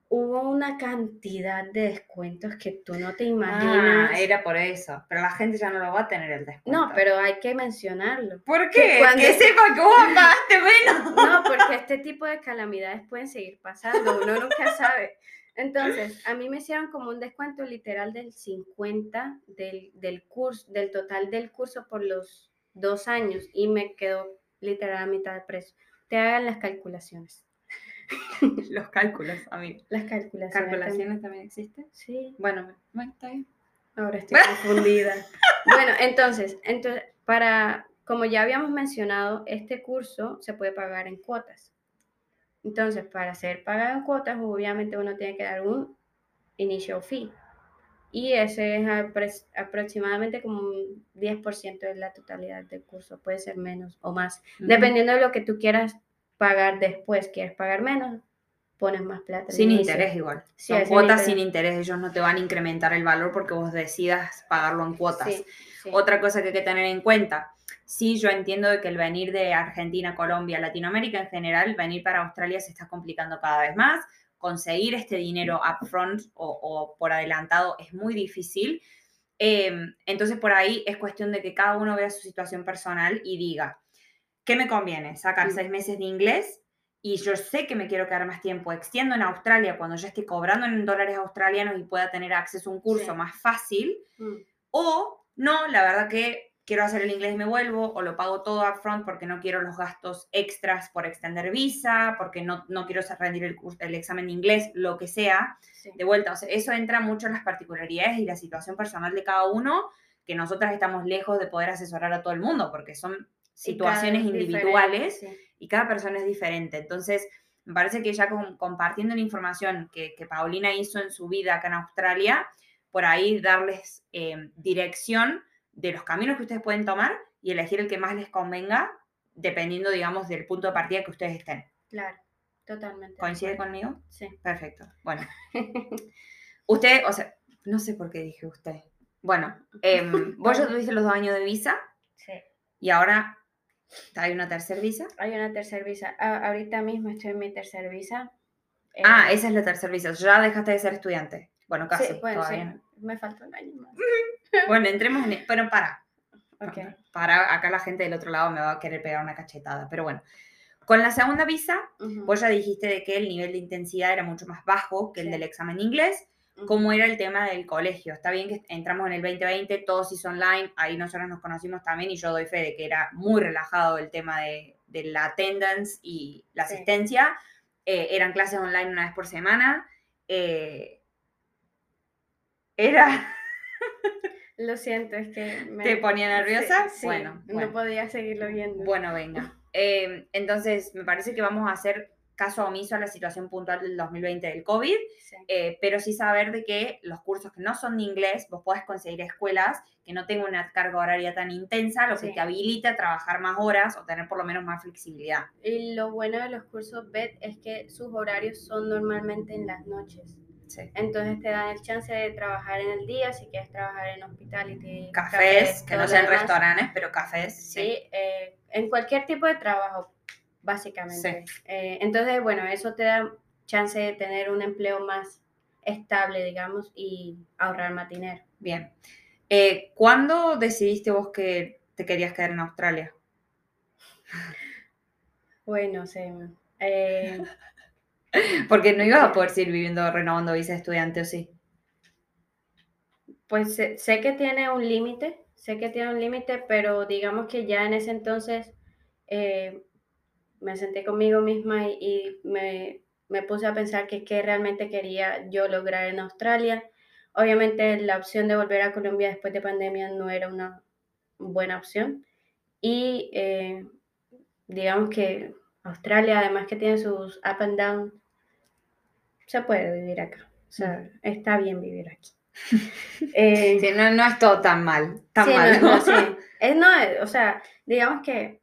hubo una cantidad de descuentos que tú no te imaginas. Ah, era por eso. Pero la gente ya no lo va a tener el descuento. No, pero hay que mencionarlo. ¿Por qué? Que sepa que vos pagaste menos. No, porque este tipo de calamidades pueden seguir pasando. Uno nunca sabe. Entonces, a mí me hicieron como un descuento literal del 50 del, del curso, del total del curso por los dos años y me quedó literal a mitad de precio. Te hagan las calculaciones. Los cálculos, amigo. Las calculaciones. ¿Calculaciones también, existen? Sí. Bueno, bueno, está bien. Ahora estoy confundida. bueno, entonces, entonces, para, como ya habíamos mencionado, este curso se puede pagar en cuotas. Entonces, para ser pagado en cuotas, obviamente uno tiene que dar un initial fee. Y ese es aproximadamente como un 10% de la totalidad del curso. Puede ser menos o más, dependiendo de lo que tú quieras pagar después, quieres pagar menos, pones más plata. Sin interés igual. Son cuotas sin interés, ellos no te van a incrementar el valor porque vos decidas pagarlo en cuotas. Otra cosa que hay que tener en cuenta, sí, yo entiendo de que el venir de Argentina, Colombia, Latinoamérica en general, venir para Australia se está complicando cada vez más. Conseguir este dinero upfront o, o por adelantado es muy difícil. Em, entonces, por ahí es cuestión de que cada uno vea su situación personal y diga, ¿qué me conviene? Sacar seis meses de inglés y yo sé que me quiero quedar más tiempo, extiendo en Australia cuando ya esté cobrando en dólares australianos y pueda tener acceso a un curso más fácil, mm. o no, la verdad que quiero hacer el inglés y me vuelvo, o lo pago todo upfront porque no quiero los gastos extras por extender visa, porque no, no quiero rendir el, curso, el examen de inglés, lo que sea, de vuelta. O sea, eso entra mucho en las particularidades y la situación personal de cada uno, que nosotras estamos lejos de poder asesorar a todo el mundo, porque son situaciones individuales y cada persona es diferente. Entonces, me parece que ya compartiendo la información que, Paulina hizo en su vida acá en Australia, por ahí darles em, dirección de los caminos que ustedes pueden tomar y elegir el que más les convenga, dependiendo, digamos, del punto de partida que ustedes estén. Claro, totalmente. ¿Coincide conmigo? Sí. Perfecto. Bueno. usted, o sea, no sé por qué dije usted. Bueno, em, vos ya tuviste los dos años de visa. Sí. Y ahora ¿Hay una tercera visa? Hay una tercera visa. ahorita mismo estoy en mi tercera visa. ah, esa es la tercera visa. Ya dejaste de ser estudiante. Bueno, casi. Sí, bueno, sí. Me falta un año más. bueno, entremos en... Pero para. Okay. Para, acá la gente del otro lado me va a querer pegar una cachetada. Pero bueno, con la segunda visa, vos ya dijiste de que el nivel de intensidad era mucho más bajo que el del examen inglés cómo era el tema del colegio. Está bien que entramos en el 2020, todo se hizo online, ahí nosotros nos conocimos también y yo doy fe de que era muy relajado el tema de, la attendance y la asistencia. Eh, eran clases online una vez por semana. Eh, era... Lo siento, es que... Me... ¿Te ponía nerviosa? bueno, no podía seguirlo viendo. Bueno, venga. Eh, entonces, me parece que vamos a hacer caso omiso a la situación puntual del 2020 del COVID, eh, pero sí saber de que los cursos que no son de inglés, vos podés conseguir escuelas que no tengan una carga horaria tan intensa, lo que te habilita a trabajar más horas o tener por lo menos más flexibilidad. Y lo bueno de los cursos BED es que sus horarios son normalmente en las noches. Entonces te dan el chance de trabajar en el día, si quieres trabajar en hospitality. Cafés, que no sean restaurantes, pero cafés. Sí, eh, en cualquier tipo de trabajo, básicamente. Eh, entonces, bueno, eso te da chance de tener un empleo más estable, digamos, y ahorrar más dinero. Bien. Eh, ¿Cuándo decidiste vos que te querías quedar en Australia? Bueno, sé. Porque no ibas a poder seguir viviendo renovando visa de estudiante, ¿o sí? Pues sé, que tiene un límite, sé que tiene un límite, pero digamos que ya en ese entonces eh, me senté conmigo misma y, me, me, puse a pensar que qué realmente quería yo lograr en Australia. Obviamente la opción de volver a Colombia después de pandemia no era una buena opción. Y eh, digamos que Australia, además que tiene sus up and down, se puede vivir acá. O sea, está bien vivir aquí. Eh, sí, no, no, es todo tan mal. Tan mal. No, sí. es, no, o sea, digamos que,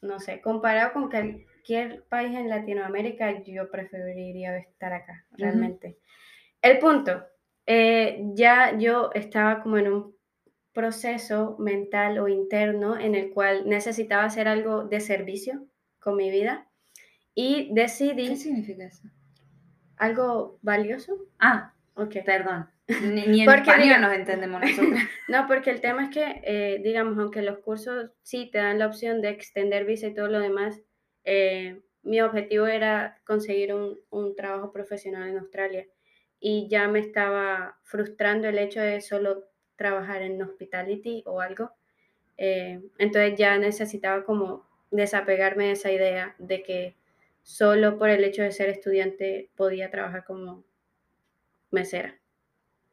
no sé, comparado con cualquier país en Latinoamérica, yo preferiría estar acá, realmente. El punto, eh, ya yo estaba como en un proceso mental o interno en el cual necesitaba hacer algo de servicio con mi vida y decidí... ¿Qué significa eso? ¿Algo valioso? Ah, ok, perdón. Ni, en porque, nos entendemos nosotros. no, porque el tema es que, eh, digamos, aunque los cursos sí te dan la opción de extender visa y todo lo demás, eh, mi objetivo era conseguir un, un, trabajo profesional en Australia y ya me estaba frustrando el hecho de solo trabajar en hospitality o algo. Eh, entonces ya necesitaba como desapegarme de esa idea de que solo por el hecho de ser estudiante podía trabajar como mesera,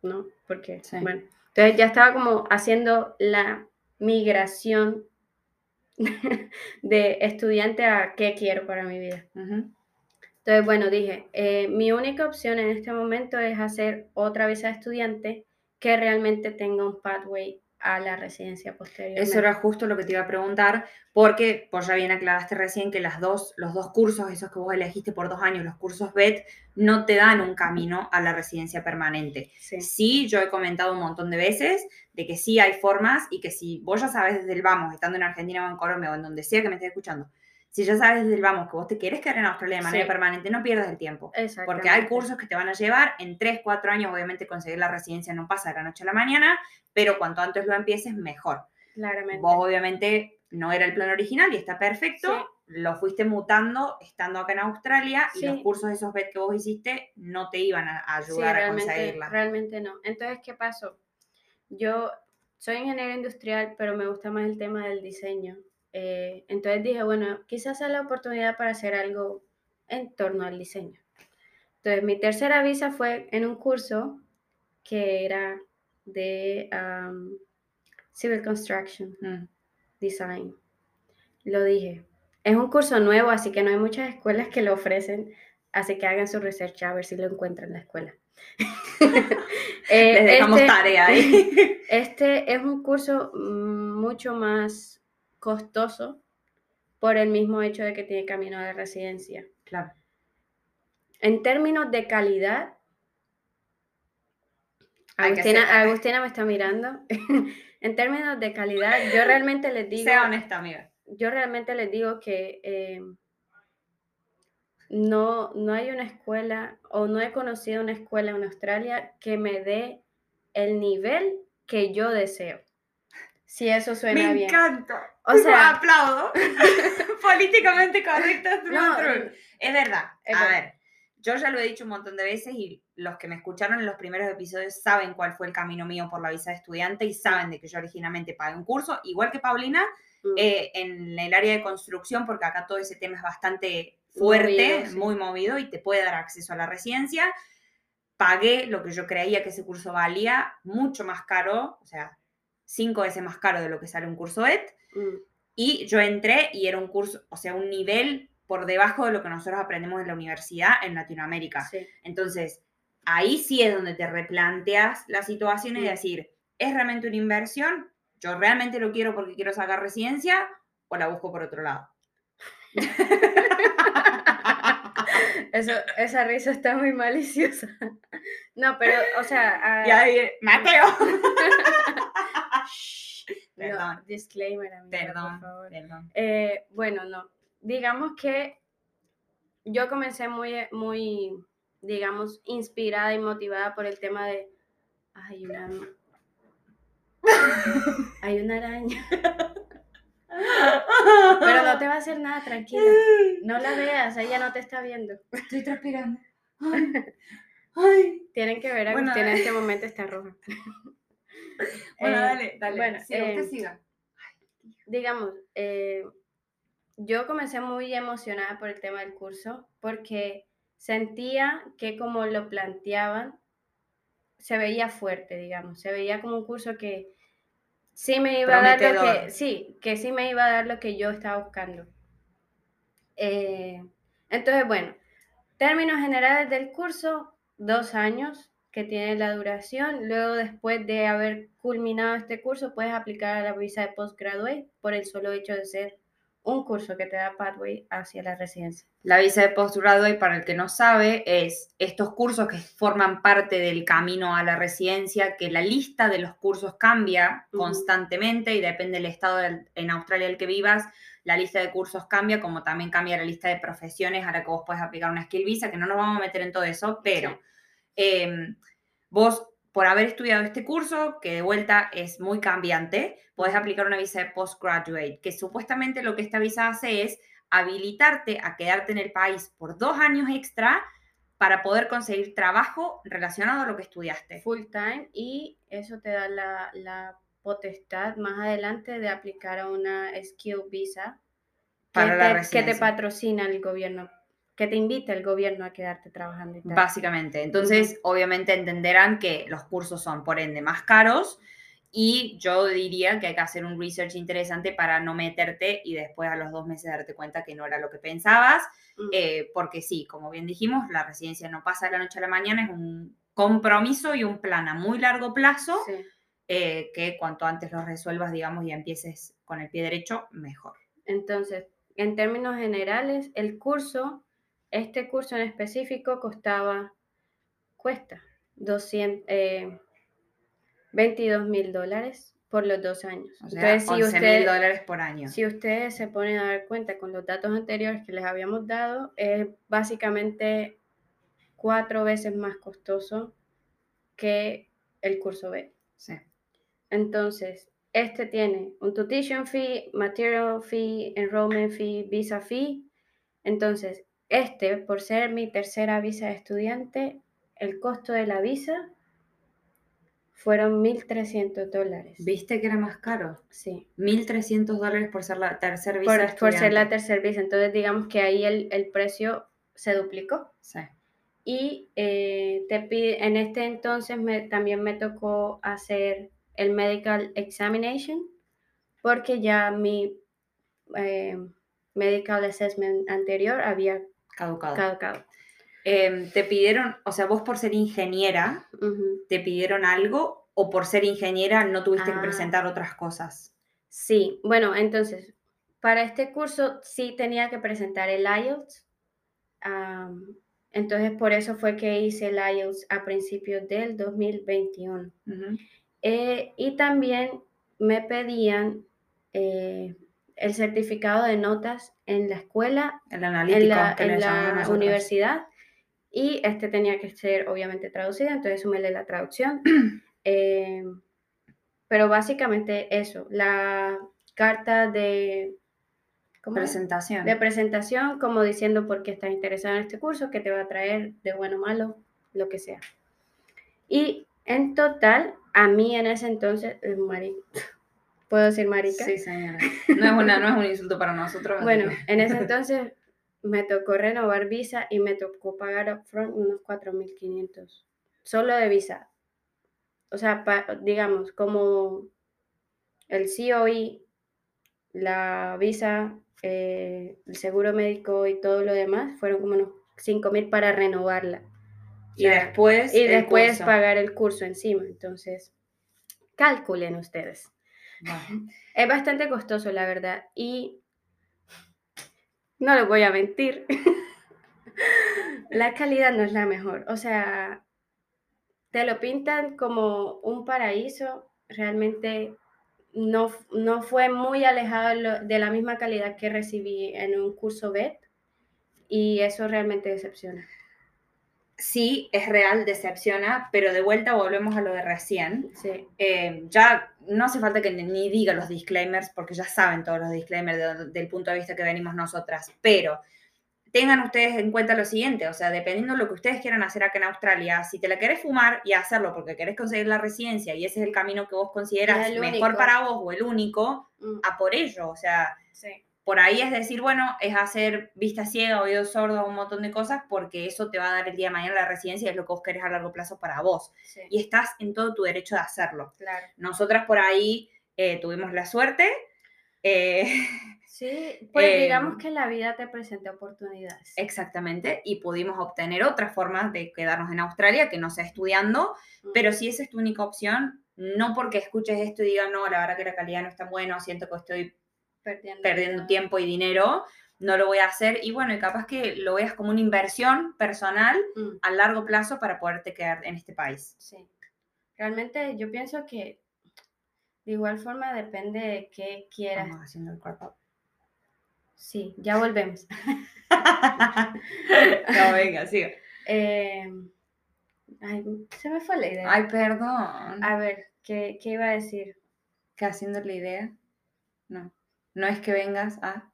¿no? Porque, bueno, entonces ya estaba como haciendo la migración de estudiante a qué quiero para mi vida. Entonces, bueno, dije, eh, mi única opción en este momento es hacer otra visa de estudiante que realmente tenga un pathway a la residencia posterior. Eso era justo lo que te iba a preguntar, porque pues ya bien aclaraste recién que las dos, los dos cursos, esos que vos elegiste por dos años, los cursos BET, no te dan un camino a la residencia permanente. Sí. yo he comentado un montón de veces de que sí hay formas y que si vos ya sabes desde el vamos, estando en Argentina o en Colombia o en donde sea que me estés escuchando, si ya sabes desde el vamos que vos te quieres quedar en Australia de manera permanente, no pierdas el tiempo. Porque hay cursos que te van a llevar en 3, 4 años, obviamente conseguir la residencia no pasa de la noche a la mañana, pero cuanto antes lo empieces, mejor. Claramente. Vos obviamente no era el plan original y está perfecto. Lo fuiste mutando estando acá en Australia y los cursos de esos BET que vos hiciste no te iban a ayudar a conseguirla. Realmente no. Entonces, ¿qué pasó? Yo soy ingeniero industrial, pero me gusta más el tema del diseño. Eh, entonces dije, bueno, quizás sea la oportunidad para hacer algo en torno al diseño. Entonces mi tercera visa fue en un curso que era de Civil Construction mm. Design. Lo dije. Es un curso nuevo, así que no hay muchas escuelas que lo ofrecen, así que hagan su research a ver si lo encuentran en la escuela. eh, Les dejamos este, tarea. Este es un curso mucho más costoso por el mismo hecho de que tiene camino de residencia. Claro. En términos de calidad, Agustina, Agustina me está mirando. en términos de calidad, yo realmente les digo. Sea honesta, amiga. Yo realmente les digo que eh, no, no hay una escuela o no he conocido una escuela en Australia que me dé el nivel que yo deseo. Si eso suena bien. Me encanta. O sea, aplaudo. Políticamente correcto. es verdad. a ver, yo ya lo he dicho un montón de veces y los que me escucharon en los primeros episodios saben cuál fue el camino mío por la visa de estudiante y saben de que yo originalmente pagué un curso, igual que Paulina, mm. eh, en el área de construcción, porque acá todo ese tema es bastante fuerte, muy movido y te puede dar acceso a la residencia. Pagué lo que yo creía que ese curso valía, mucho más caro, o sea, cinco veces más caro de lo que sale un curso ED. Mm. Y yo entré y era un curso, o sea, un nivel por debajo de lo que nosotros aprendemos en la universidad en Latinoamérica. Entonces, ahí sí es donde te replanteas la situación y mm. decir, ¿es realmente una inversión? ¿Yo realmente lo quiero porque quiero sacar residencia o la busco por otro lado? Eso, esa risa está muy maliciosa. No, pero, o sea. y ahí, Mateo. perdón. disclaimer, perdón, Perdón. Eh, bueno, no. Digamos que yo comencé muy, muy, digamos, inspirada y motivada por el tema de. Ay, una. Hay una araña. Pero no te va a hacer nada, tranquila. No la veas, ella no te está viendo. Estoy transpirando. Tienen que ver a bueno, en este momento está roja. Bueno, eh, dale, dale. Bueno, sí, usted eh, siga. Digamos, eh, yo comencé muy emocionada por el tema del curso porque sentía que como lo planteaban, se veía fuerte, digamos, se veía como un curso que sí me iba a dar lo que, sí, que sí me iba a dar lo que yo estaba buscando. Entonces, bueno, términos generales del curso, dos años que tiene la duración. Luego, después de haber culminado este curso, puedes aplicar a la visa de postgraduate por el solo hecho de ser un curso que te da pathway hacia la residencia. La visa de postgraduate, para el que no sabe, es estos cursos que forman parte del camino a la residencia, que la lista de los cursos cambia constantemente y depende del estado en Australia el que vivas, la lista de cursos cambia, como también cambia la lista de profesiones a la que vos puedes aplicar una skill visa, que no nos vamos a meter en todo eso, pero em, vos por haber estudiado este curso, que de vuelta es muy cambiante, puedes aplicar una visa de postgraduate, que supuestamente lo que esta visa hace es habilitarte a quedarte en el país por dos años extra para poder conseguir trabajo relacionado a lo que estudiaste. Full time y eso te da la, potestad más adelante de aplicar a una skill visa para que te patrocina el gobierno que te invite el gobierno a quedarte trabajando. Básicamente. Entonces, obviamente entenderán que los cursos son, por ende, más caros y yo diría que hay que hacer un research interesante para no meterte y después a los dos meses darte cuenta que no era lo que pensabas, eh, porque sí, como bien dijimos, la residencia no pasa de la noche a la mañana, es un compromiso y un plan a muy largo plazo, eh, que cuanto antes lo resuelvas, digamos, y empieces con el pie derecho, mejor. Entonces, en términos generales, el curso este curso en específico costaba, cuesta 200, 22 eh, mil dólares por los dos años. O sea, Entonces, si mil dólares por año. Si ustedes se ponen a dar cuenta con los datos anteriores que les habíamos dado, es básicamente cuatro veces más costoso que el curso B. Sí. Entonces, este tiene un tuition fee, material fee, enrollment fee, visa fee. Entonces, este, por ser mi tercera visa de estudiante, el costo de la visa fueron 1.300 dólares. ¿Viste que era más caro? Sí. 1.300 dólares por ser la tercera visa. Por, por, ser la tercera visa. Entonces, digamos que ahí el, precio se duplicó. Sí. Y eh, te pide, en este entonces me, también me tocó hacer el medical examination porque ya mi eh, medical assessment anterior había Caducado. Em, te pidieron, o sea, vos por ser ingeniera, ¿te pidieron algo o por ser ingeniera no tuviste que ah. presentar otras cosas? Sí, bueno, entonces, para este curso sí tenía que presentar el IELTS. entonces, por eso fue que hice el IELTS a principios del 2021. Eh, y también me pedían eh, el certificado de notas en la escuela, el analítico, en la, universidad, y este tenía que ser obviamente traducido, entonces sumé la traducción. Eh, pero básicamente eso, la carta de presentación. De presentación, como diciendo por qué estás interesado en este curso, que te va a traer de bueno o malo, lo que sea. Y en total, a mí en ese entonces, eh, Mari, ¿Puedo decir marica? Sí, señora. No es, una, no es un insulto para nosotros. Bueno, en ese entonces me tocó renovar visa y me tocó pagar upfront unos 4.500. Solo de visa. O sea, digamos, como el COI, la visa, eh, el seguro médico y todo lo demás, fueron como unos 5.000 para renovarla. Y después. Y después pagar el curso encima. Entonces, calculen ustedes. Es bastante costoso, la verdad. Y no lo voy a mentir. la calidad no es la mejor. O sea, te lo pintan como un paraíso, realmente no, no fue muy alejado de la misma calidad que recibí en un curso BET y eso realmente decepciona. Sí, es real, decepciona, pero de vuelta volvemos a lo de recién. Eh, ya no hace falta que ni diga los disclaimers porque ya saben todos los disclaimers del punto de vista que venimos nosotras, pero tengan ustedes en cuenta lo siguiente, o sea, dependiendo de lo que ustedes quieran hacer acá en Australia, si te la querés fumar y hacerlo porque querés conseguir la residencia y ese es el camino que vos consideras mejor para vos o el único, mm. a por ello, o sea, por ahí es decir, bueno, es hacer vista ciega, oído sordo, un montón de cosas, porque eso te va a dar el día de mañana la residencia y es lo que vos querés a largo plazo para vos. Y estás en todo tu derecho de hacerlo. Nosotras por ahí eh, tuvimos la suerte. Eh, Sí, pues digamos em, que la vida te presenta oportunidades. Exactamente, y pudimos obtener otras formas de quedarnos en Australia que no sea estudiando, pero si esa es tu única opción, no porque escuches esto y digas, no, la verdad que la calidad no está buena, siento que estoy perdiendo, tiempo y dinero, no lo voy a hacer. Y bueno, y capaz que lo veas como una inversión personal mm. a largo plazo para poderte quedar en este país. Sí, realmente yo pienso que de igual forma depende de qué quieras. Estamos haciendo el cuerpo. Sí, ya volvemos. no, venga, siga. Em, ay, se me fue la idea. Ay, perdón. A ver, ¿qué, iba a decir? ¿Qué haciendo la idea? No. No es que vengas a.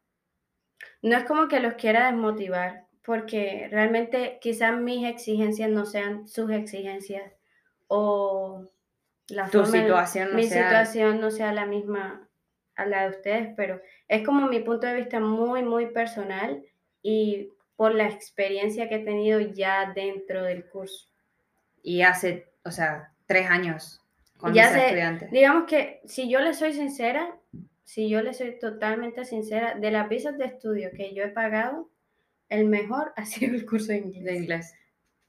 No es como que los quiera desmotivar, porque realmente quizás mis exigencias no sean sus exigencias o la tu situación mi situación no sea la misma a la de ustedes, pero es como mi punto de vista muy, muy personal y por la experiencia que he tenido ya dentro del curso. Y hace, o sea, tres años con ya estudiantes. Digamos que si yo le soy sincera, si yo le soy totalmente sincera, de las visas de estudio que yo he pagado, el mejor ha sido el curso de inglés. De inglés.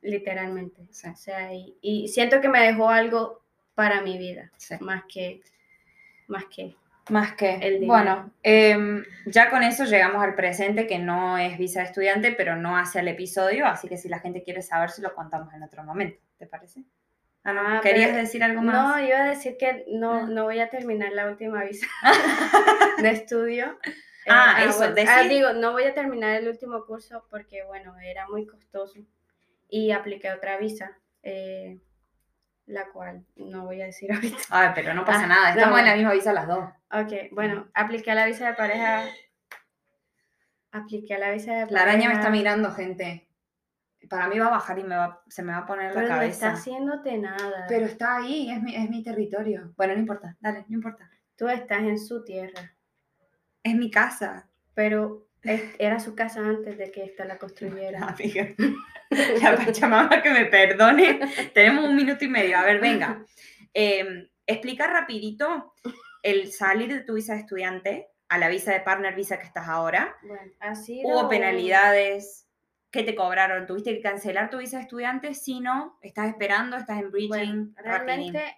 Literalmente. O sea, y, siento que me dejó algo para mi vida, más que, más que más que. Bueno, em, ya con eso llegamos al presente, que no es visa de estudiante, pero no hace el episodio, así que si la gente quiere saber, se lo contamos en otro momento. ¿Te parece? Ah, no. Ah, ¿Querías decir algo más? No, iba a decir que no, ah. no voy a terminar la última visa de estudio. Ah, eh, eso, bueno, digo, no voy a terminar el último curso porque, bueno, era muy costoso y apliqué otra visa. Eh, la cual no voy a decir ahorita. Ay, pero no pasa ah, nada, estamos en la misma visa las dos. Ok, bueno, apliqué a la visa de pareja. Apliqué a la visa de pareja. La araña me está mirando, gente. Para mí va a bajar y me va, se me va a poner la cabeza. Pero no está haciéndote nada. Pero está ahí, es mi, es mi territorio. Bueno, no importa, dale, no importa. Tú estás en su tierra. Es mi casa. Pero era su casa antes de que esta la construyera. La Pachamama que me perdone. Tenemos un minuto y medio. A ver, venga. Eh, explica rapidito el salir de tu visa de estudiante a la visa de partner visa que estás ahora. Bueno, así ¿Hubo penalidades? ¿Qué te cobraron? ¿Tuviste que cancelar tu visa de estudiante? Si no, ¿estás esperando? ¿Estás en bridging? realmente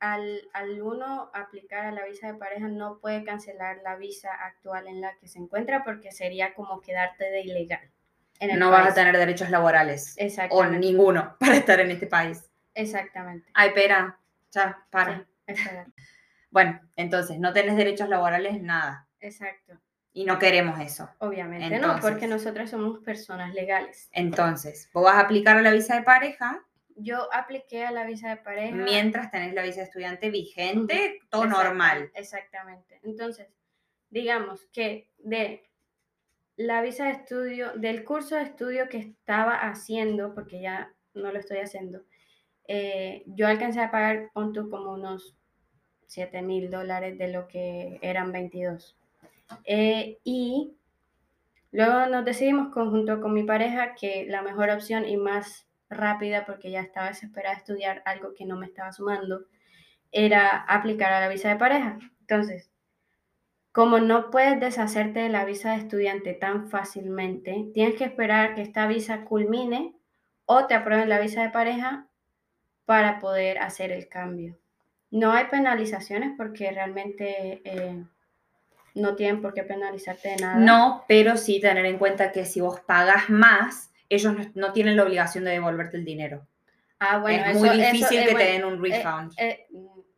al, al, uno aplicar a la visa de pareja no puede cancelar la visa actual en la que se encuentra porque sería como quedarte de ilegal. no vas a tener derechos laborales. O ninguno para estar en este país. Exactamente. Ay, espera. Ya, para. bueno, entonces, no tenés derechos laborales, nada. Exacto. Y no queremos eso. Obviamente no, porque nosotras somos personas legales. Entonces, vos vas a aplicar a la visa de pareja yo apliqué a la visa de pareja. Mientras tenés la visa de estudiante vigente, todo normal. Exactamente. Entonces, digamos que de la visa de estudio, del curso de estudio que estaba haciendo, porque ya no lo estoy haciendo, eh, yo alcancé a pagar, punto como unos 7 mil dólares de lo que eran 22. Eh, y luego nos decidimos conjunto con mi pareja que la mejor opción y más rápida porque ya estaba desesperada de estudiar algo que no me estaba sumando, era aplicar a la visa de pareja. Entonces, como no puedes deshacerte de la visa de estudiante tan fácilmente, tienes que esperar que esta visa culmine o te aprueben la visa de pareja para poder hacer el cambio. No hay penalizaciones porque realmente eh, no tienen por qué penalizarte de nada. No, pero sí tener en cuenta que si vos pagas más, ellos no, tienen la obligación de devolverte el dinero. Ah, bueno, es muy difícil que te den un refund.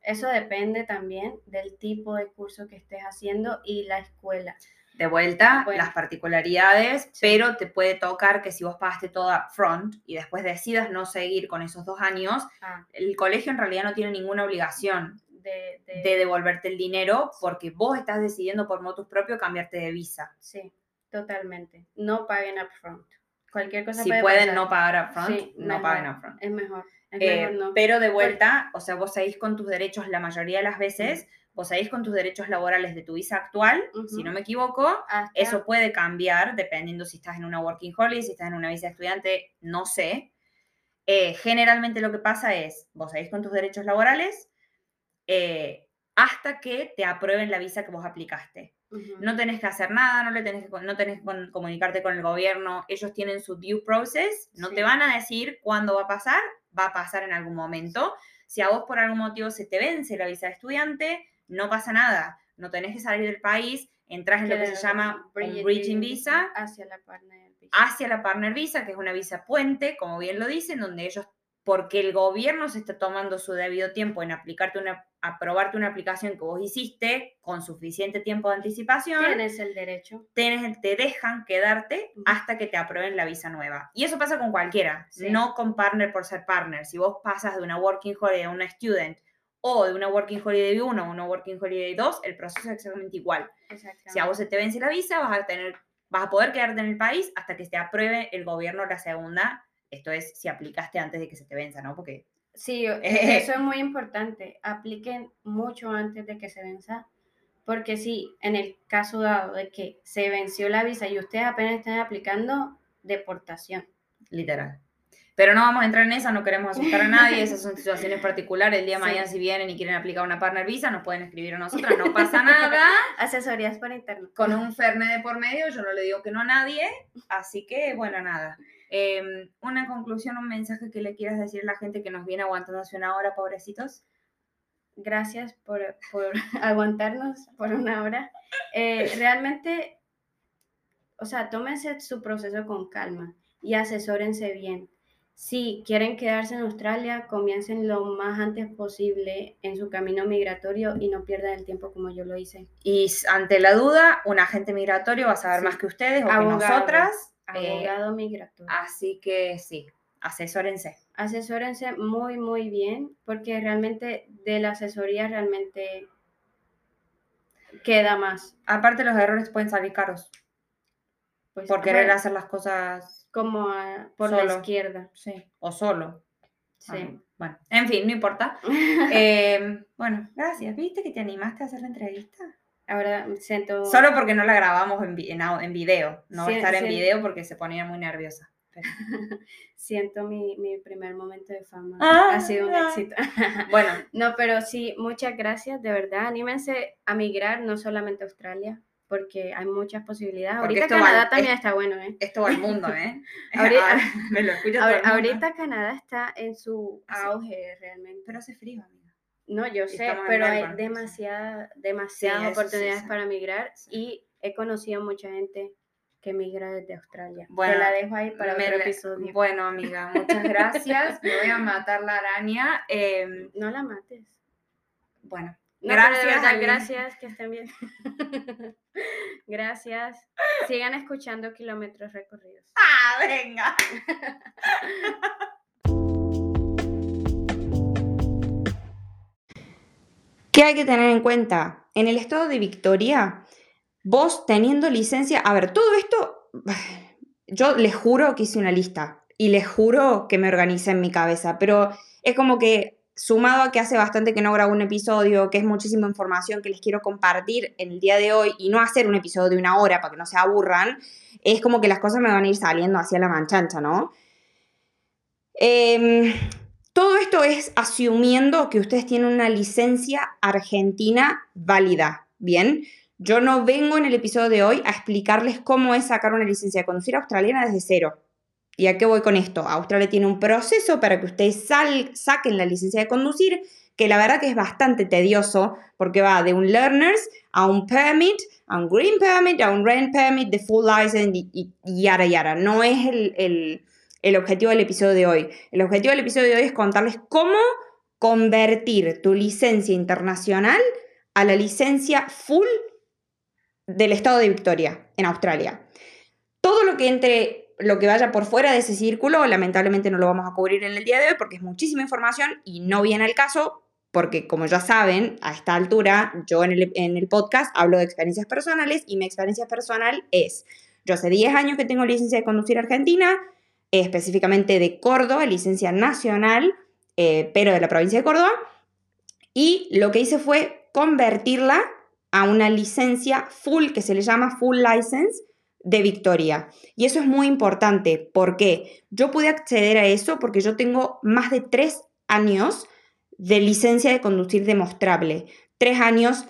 eso depende también del tipo de curso que estés haciendo y la escuela de vuelta las particularidades, pero te puede tocar que si vos pagaste todo front y después decidas no seguir con esos dos años, ah. el colegio en realidad no tiene ninguna obligación de, devolverte el dinero porque vos estás decidiendo por motus propio cambiarte de visa. Sí, totalmente. No paguen upfront. Cualquier cosa Si pueden no pagar upfront, no paguen upfront. Es mejor. Es eh, mejor no. Pero de vuelta, o sea, vos seguís con tus derechos la mayoría de las veces vos seguís con tus derechos laborales de tu visa actual, si no me equivoco, eso puede cambiar dependiendo si estás en una working holiday, si estás en una visa estudiante, no sé. Eh, generalmente lo que pasa es, vos seguís con tus derechos laborales eh, hasta que te aprueben la visa que vos aplicaste. No tenés que hacer nada, no, le tenés que, no tenés que comunicarte con el gobierno, ellos tienen su due process, no te van a decir cuándo va a pasar, va a pasar en algún momento. Si a vos por algún motivo se te vence la visa de estudiante, no pasa nada, no tenés que salir del país, entras en lo que se llama un bridging visa hacia la partner visa. Hacia la partner visa, que es una visa puente, como bien lo dicen, donde ellos, porque el gobierno se está tomando su debido tiempo en aplicarte una, aprobarte una aplicación que vos hiciste con suficiente tiempo de anticipación. Tienes el derecho. Tienes, te dejan quedarte hasta que te aprueben la visa nueva. Y eso pasa con cualquiera, no con partner por ser partner. Si vos pasas de una working holiday a una student o de una Working Holiday 1 a una Working Holiday 2, el proceso es exactamente igual. Si a vos se te vence la visa, vas a, tener, vas a poder quedarte en el país hasta que te apruebe el gobierno la segunda. Esto es si aplicaste antes de que se te venza, ¿no? Porque... Sí, eso es muy importante. Apliquen mucho antes de que se venza. Porque si en el caso dado de que se venció la visa y ustedes apenas están aplicando, deportación. Literal. Pero no vamos a entrar en esa, no queremos asustar a nadie, esas son situaciones particulares. El día de mañana, si vienen y quieren aplicar una partner visa, nos pueden escribir a nosotras, no pasa nada. Asesorías por internet. Con un Ferne de por medio, yo no le digo que no a nadie, así que, bueno, nada. Em, una conclusión, un mensaje que le quieras decir a la gente que nos viene aguantando hace una hora, pobrecitos. Gracias por, aguantarnos por una hora. Eh, realmente, o sea, tómense su proceso con calma y asesórense bien si quieren quedarse en Australia, comiencen lo más antes posible en su camino migratorio y no pierdan el tiempo como yo lo hice. Y ante la duda, un agente migratorio va a saber más que ustedes o que nosotras. Eh, abogado migratorio. Así que sí, asesórense. Asesórense muy, muy bien, porque realmente de la asesoría realmente queda más. Aparte, los errores pueden salir caros. Pues, por querer hacer las cosas como por la izquierda. Sí, o solo. Sí. bueno, en fin, no importa. Em, bueno, gracias. ¿Viste que te animaste a hacer la entrevista? Ahora siento... Solo porque no la grabamos en, en, video. No estar en video porque se ponía muy nerviosa. siento mi, mi, primer momento de fama. Ah, ha sido un éxito. bueno. No, pero sí, muchas gracias. De verdad, anímense a migrar no solamente a Australia porque hay muchas posibilidades. ahorita Canadá también está bueno, ¿eh? Esto va al mundo, ¿eh? ahorita, Me lo ahorita Canadá está en su auge realmente. Pero hace frío. No, yo sé, pero hay demasiada, demasiadas oportunidades para migrar y he conocido mucha gente que migra desde Australia. Bueno, Te la dejo ahí para otro episodio. Bueno, amiga, muchas gracias. Me voy a matar la araña. Em, no la mates. Bueno, gracias, gracias, que estén bien. gracias. Sigan escuchando kilómetros recorridos. Ah, venga. ¿Qué hay que tener en cuenta? En el estado de Victoria, vos teniendo licencia, a ver, todo esto, yo les juro que hice una lista y les juro que me organicé en mi cabeza, pero es como que sumado a que hace bastante que no grabo un episodio, que es muchísima información que les quiero compartir en el día de hoy y no hacer un episodio de una hora para que no se aburran, es como que las cosas me van a ir saliendo hacia la manchancha, ¿no? Em, todo esto es asumiendo que ustedes tienen una licencia argentina válida, ¿bien? Yo no vengo en el episodio de hoy a explicarles cómo es sacar una licencia de conducir australiana desde cero. ¿Y a qué voy con esto? Australia tiene un proceso para que ustedes saquen la licencia de conducir, que la verdad que es bastante tedioso porque va de un learners a un permit, a un green permit, a un rent permit, de full license y, yara yara. No es el, el objetivo del episodio de hoy. El objetivo del episodio de hoy es contarles cómo convertir tu licencia internacional a la licencia full del estado de Victoria en Australia. Todo lo que entre lo que vaya por fuera de ese círculo, lamentablemente no lo vamos a cubrir en el día de hoy porque es muchísima información y no viene al caso, porque como ya saben, a esta altura, yo en el, en el podcast hablo de experiencias personales y mi experiencia personal es, yo hace 10 años que tengo licencia de conducir Argentina, específicamente de Córdoba, licencia nacional, eh, pero de la provincia de Córdoba, y lo que hice fue convertirla a una licencia full, que se le llama full license, de Victoria. Y eso es muy importante porque yo pude acceder a eso porque yo tengo más de tres años de licencia de conducir demostrable. Tres años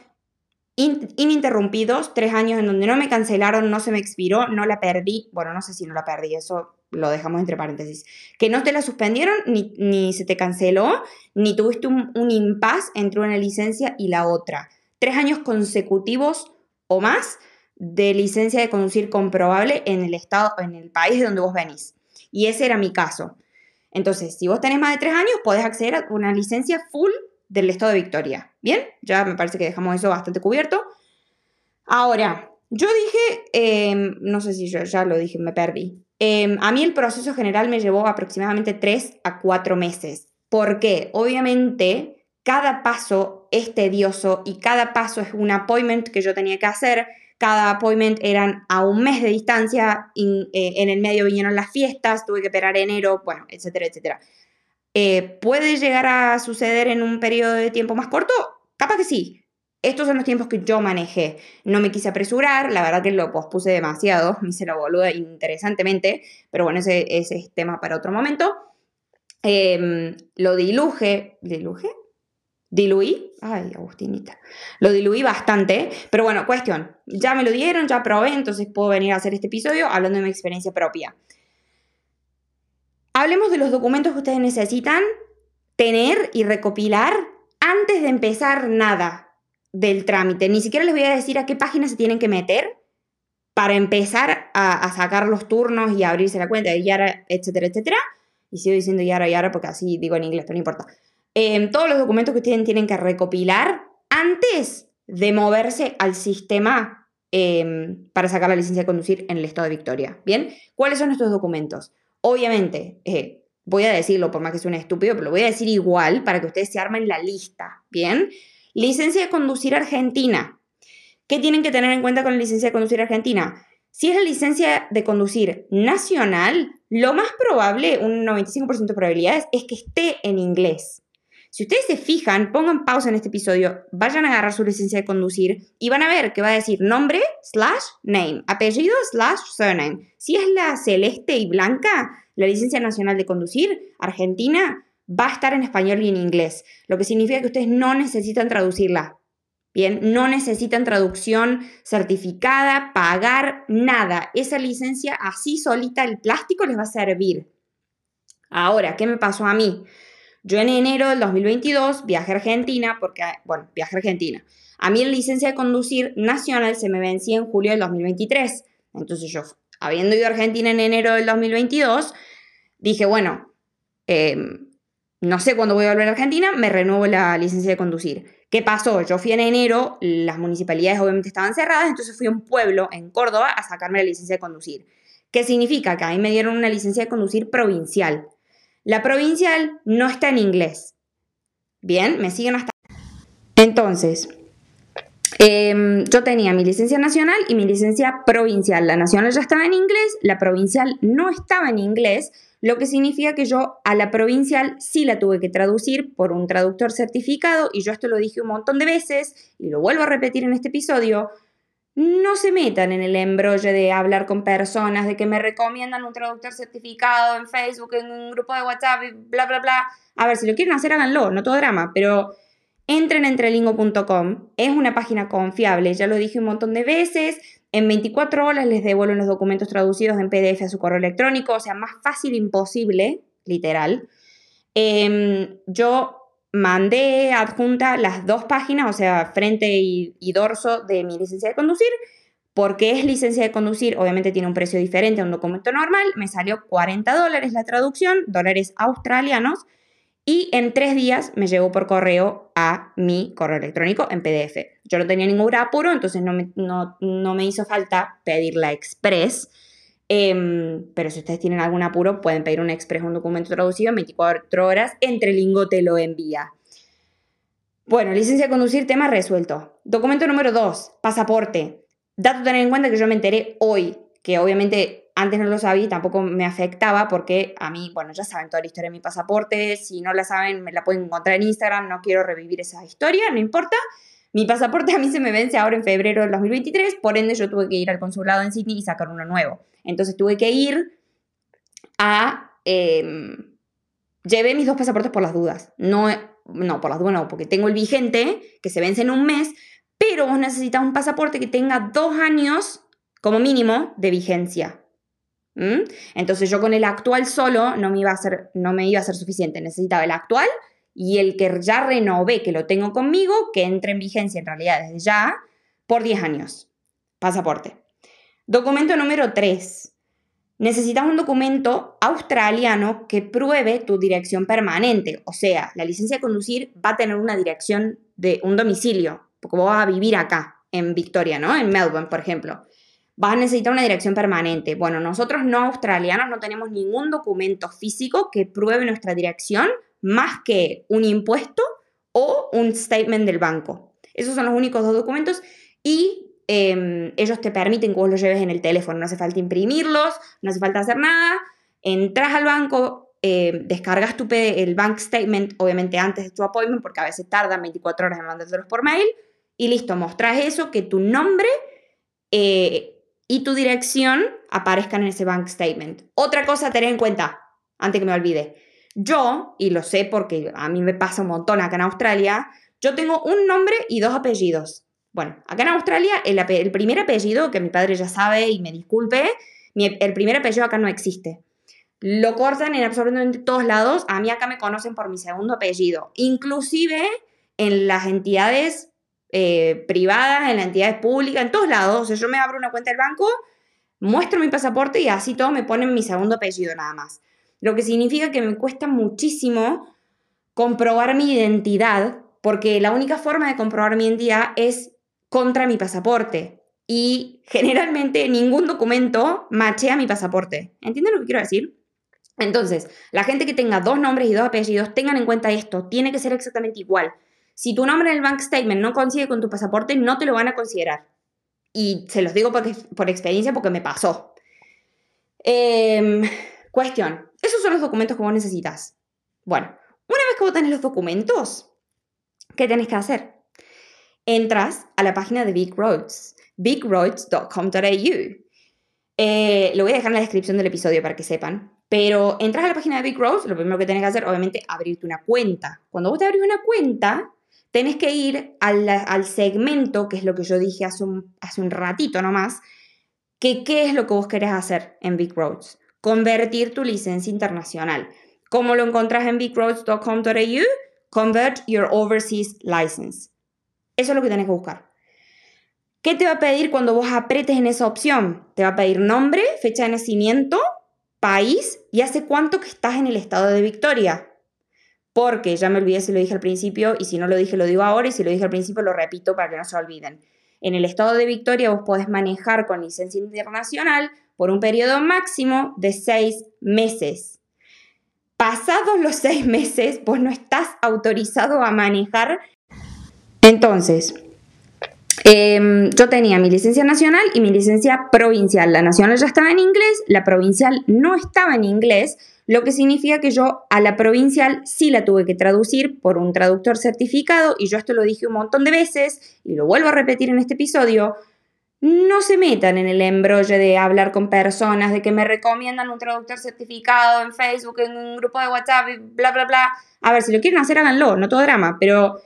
ininterrumpidos, tres años en donde no me cancelaron, no se me expiró, no la perdí. Bueno, no sé si no la perdí, eso lo dejamos entre paréntesis. Que no te la suspendieron, ni, ni se te canceló, ni tuviste un, un impasse entre una licencia y la otra. Tres años consecutivos o más de licencia de conducir comprobable en el estado, en el país de donde vos venís. Y ese era mi caso. Entonces, si vos tenés más de tres años, podés acceder a una licencia full del estado de Victoria. Bien, ya me parece que dejamos eso bastante cubierto. Ahora, yo dije, em, no sé si yo ya lo dije, me perdí. Em, a mí el proceso general me llevó aproximadamente tres a cuatro meses. ¿Por qué? Obviamente, cada paso es tedioso y cada paso es un appointment que yo tenía que hacer cada appointment eran a un mes de distancia, eh, en el medio vinieron las fiestas, tuve que esperar enero, bueno, etcétera, etcétera. Eh, ¿Puede llegar a suceder en un periodo de tiempo más corto? Capaz que sí. Estos son los tiempos que yo manejé. No me quise apresurar, la verdad que lo pospuse demasiado, me hice la boluda interesantemente, pero bueno, ese, ese es tema para otro momento. Em, lo diluje, ¿diluje? Diluí, ay, Agustinita, lo diluí bastante, pero bueno, cuestión, ya me lo dieron, ya probé, entonces puedo venir a hacer este episodio hablando de mi experiencia propia. Hablemos de los documentos que ustedes necesitan tener y recopilar antes de empezar nada del trámite. Ni siquiera les voy a decir a qué página se tienen que meter para empezar a, sacar los turnos y abrirse la cuenta de Yara, etcétera, etcétera. Y sigo diciendo Yara, Yara porque así digo en inglés, pero no importa. Em, todos los documentos que ustedes tienen que recopilar antes de moverse al sistema em, para sacar la licencia de conducir en el estado de Victoria. ¿Bien? ¿Cuáles son estos documentos? Obviamente, eh, voy a decirlo por más que suene estúpido, pero lo voy a decir igual para que ustedes se armen la lista. ¿Bien? Licencia de conducir argentina. ¿Qué tienen que tener en cuenta con la licencia de conducir argentina? Si es la licencia de conducir nacional, lo más probable, un 95% de probabilidades, es que esté en inglés. Si ustedes se fijan, pongan pausa en este episodio, vayan a agarrar su licencia de conducir y van a ver que va a decir nombre slash name, apellido slash surname. Si es la celeste y blanca, la licencia nacional de conducir, Argentina, va a estar en español y en inglés, lo que significa que ustedes no necesitan traducirla. Bien, no necesitan traducción certificada, pagar nada. Esa licencia así solita, el plástico les va a servir. Ahora, ¿qué me pasó a mí? Yo en enero del 2022 viajé a Argentina porque, bueno, viajé a Argentina. A mí la licencia de conducir nacional se me vencía en julio del 2023. Entonces yo, habiendo ido a Argentina en enero del 2022, dije, bueno, em, no sé cuándo voy a volver a Argentina, me renuevo la licencia de conducir. ¿Qué pasó? Yo fui en enero, las municipalidades obviamente estaban cerradas, entonces fui a un pueblo en Córdoba a sacarme la licencia de conducir. ¿Qué significa? Que a mí me dieron una licencia de conducir provincial. La provincial no está en inglés. Bien, me siguen hasta... Entonces, em, yo tenía mi licencia nacional y mi licencia provincial. La nacional ya estaba en inglés, la provincial no estaba en inglés, lo que significa que yo a la provincial sí la tuve que traducir por un traductor certificado y yo esto lo dije un montón de veces y lo vuelvo a repetir en este episodio no se metan en el embrollo de hablar con personas, de que me recomiendan un traductor certificado en Facebook, en un grupo de WhatsApp, bla, bla, bla. A ver, si lo quieren hacer, háganlo, no todo drama, pero entren en entrelingo.com, es una página confiable, ya lo dije un montón de veces, en 24 horas les devuelven los documentos traducidos en PDF a su correo electrónico, o sea, más fácil imposible, literal. Em, yo mandé adjunta las dos páginas, o sea, frente y, y dorso de mi licencia de conducir, porque es licencia de conducir, obviamente tiene un precio diferente a un documento normal, me salió 40 dólares la traducción, dólares australianos, y en tres días me llegó por correo a mi correo electrónico en PDF. Yo no tenía ningún apuro, entonces no me, no, me hizo falta pedir la express. Em, pero si ustedes tienen algún apuro, pueden pedir un express, un documento traducido en 24 horas. Entre Lingo te lo envía. Bueno, licencia de conducir, tema resuelto. Documento número 2, pasaporte. Dato tener en cuenta que yo me enteré hoy, que obviamente antes no lo sabía y tampoco me afectaba porque a mí, bueno, ya saben toda la historia de mi pasaporte, si no la saben me la pueden encontrar en Instagram, no quiero revivir esa historia, no importa. Mi pasaporte a mí se me vence ahora en febrero del 2023, por ende yo tuve que ir al consulado en Sydney y sacar uno nuevo. Entonces tuve que ir a... Em, llevé mis dos pasaportes por las dudas. No, no, por las dudas no, porque tengo el vigente que se vence en un mes, pero vos necesitas un pasaporte que tenga dos años como mínimo de vigencia. ¿Mm? Entonces yo con el actual solo no me, iba a ser, no me iba a ser suficiente, necesitaba el actual y el que ya renové, que lo tengo conmigo, que entre en vigencia en realidad desde ya, por 10 años. Pasaporte. Documento número 3. Necesitas un documento australiano que pruebe tu dirección permanente. O sea, la licencia de conducir va a tener una dirección de un domicilio, porque vos vas a vivir acá, en Victoria, ¿no? En Melbourne, por ejemplo. Vas a necesitar una dirección permanente. Bueno, nosotros no australianos no tenemos ningún documento físico que pruebe nuestra dirección más que un impuesto o un statement del banco. Esos son los únicos dos documentos y em, ellos te permiten que vos los lleves en el teléfono. No hace falta imprimirlos, no hace falta hacer nada. Entras al banco, eh, descargas tu el bank statement, obviamente antes de tu appointment, porque a veces tardan 24 horas en mandártelos por mail y listo, mostrás eso, que tu nombre eh, y tu dirección aparezcan en ese bank statement. Otra cosa a tener en cuenta, antes que me olvide. Yo, y lo sé porque a mí me pasa un montón acá en Australia, yo tengo un nombre y dos apellidos. Bueno, acá en Australia el, primer apellido, que mi padre ya sabe y me disculpe, el primer apellido acá no existe. Lo cortan en absolutamente todos lados. A mí acá me conocen por mi segundo apellido. Inclusive en las entidades eh, privadas, en las entidades públicas, en todos lados. O sea, yo me abro una cuenta del banco, muestro mi pasaporte y así todo me ponen mi segundo apellido nada más. Lo que significa que me cuesta muchísimo comprobar mi identidad, porque la única forma de comprobar mi identidad es contra mi pasaporte. Y generalmente ningún documento machea mi pasaporte. ¿Entienden lo que quiero decir? Entonces, la gente que tenga dos nombres y dos apellidos, tengan en cuenta esto, tiene que ser exactamente igual. Si tu nombre en el bank statement no coincide con tu pasaporte, no te lo van a considerar. Y se los digo porque, por experiencia porque me pasó. Em, cuestión, esos son los documentos que vos necesitas. Bueno, una vez que vos tenés los documentos, ¿qué tenés que hacer? Entras a la página de Big Roads, bigroads.com.au. Eh, lo voy a dejar en la descripción del episodio para que sepan. Pero entras a la página de Big Roads, lo primero que tenés que hacer, obviamente, abrirte una cuenta. Cuando vos te abrís una cuenta, tenés que ir al, segmento, que es lo que yo dije hace un, hace un ratito nomás, que qué es lo que vos querés hacer en Big Roads. Convertir tu licencia internacional. ¿Cómo lo encontrás en bigroads.com.au? Convert your overseas license. Eso es lo que tenés que buscar. ¿Qué te va a pedir cuando vos apretes en esa opción? Te va a pedir nombre, fecha de nacimiento, país y hace cuánto que estás en el estado de Victoria porque ya me olvidé si lo dije al principio y si no lo dije lo digo ahora y si lo dije al principio lo repito para que no se olviden. En el estado de Victoria vos podés manejar con licencia internacional por un periodo máximo de seis meses. Pasados los seis meses, vos no estás autorizado a manejar. Entonces, em, yo tenía mi licencia nacional y mi licencia provincial. La nacional ya estaba en inglés, la provincial no estaba en inglés lo que significa que yo a la provincial sí la tuve que traducir por un traductor certificado y yo esto lo dije un montón de veces y lo vuelvo a repetir en este episodio. No se metan en el embrolle de hablar con personas, de que me recomiendan un traductor certificado en Facebook, en un grupo de WhatsApp, bla, bla, bla. A ver, si lo quieren hacer, háganlo, no todo drama, pero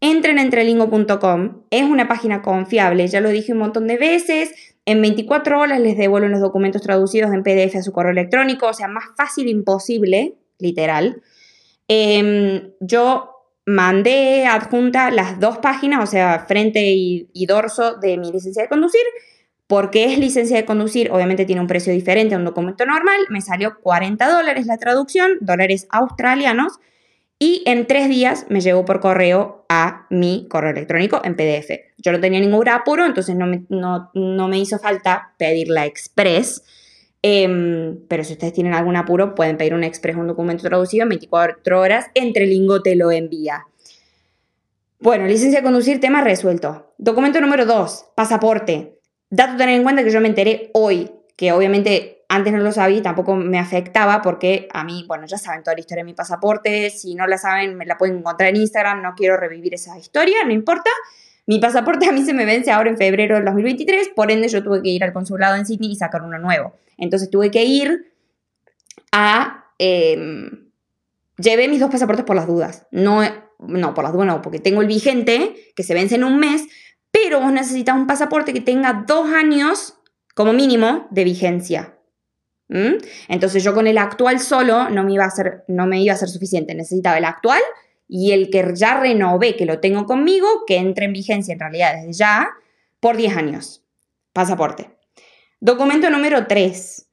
entren en entrelingo.com, es una página confiable, ya lo dije un montón de veces, en 24 horas les devuelven los documentos traducidos en PDF a su correo electrónico, o sea, más fácil imposible, literal. Em, yo mandé adjunta las dos páginas, o sea, frente y, dorso de mi licencia de conducir. Porque es licencia de conducir, obviamente tiene un precio diferente a un documento normal. Me salió 40 dólares la traducción, dólares australianos. Y en tres días me llegó por correo a mi correo electrónico en PDF. Yo no tenía ningún apuro, entonces no me, no, me hizo falta pedir la express. Em, pero si ustedes tienen algún apuro, pueden pedir un express, un documento traducido en 24 horas. Entre Lingo te lo envía. Bueno, licencia de conducir, tema resuelto. Documento número 2, pasaporte. Dato tener en cuenta que yo me enteré hoy, que obviamente antes no lo sabía y tampoco me afectaba porque a mí, bueno, ya saben toda la historia de mi pasaporte. Si no la saben, me la pueden encontrar en Instagram. No quiero revivir esa historia, no importa. Mi pasaporte a mí se me vence ahora en febrero del 2023, por ende yo tuve que ir al consulado en Sydney y sacar uno nuevo. Entonces tuve que ir a... Em, llevé mis dos pasaportes por las dudas. No, no, por las dudas no, porque tengo el vigente que se vence en un mes, pero vos necesitas un pasaporte que tenga dos años como mínimo de vigencia. ¿Mm? Entonces yo con el actual solo no me, iba a ser, no me iba a ser suficiente. Necesitaba el actual y el que ya renové, que lo tengo conmigo, que entre en vigencia en realidad desde ya, por 10 años. Pasaporte. Documento número 3.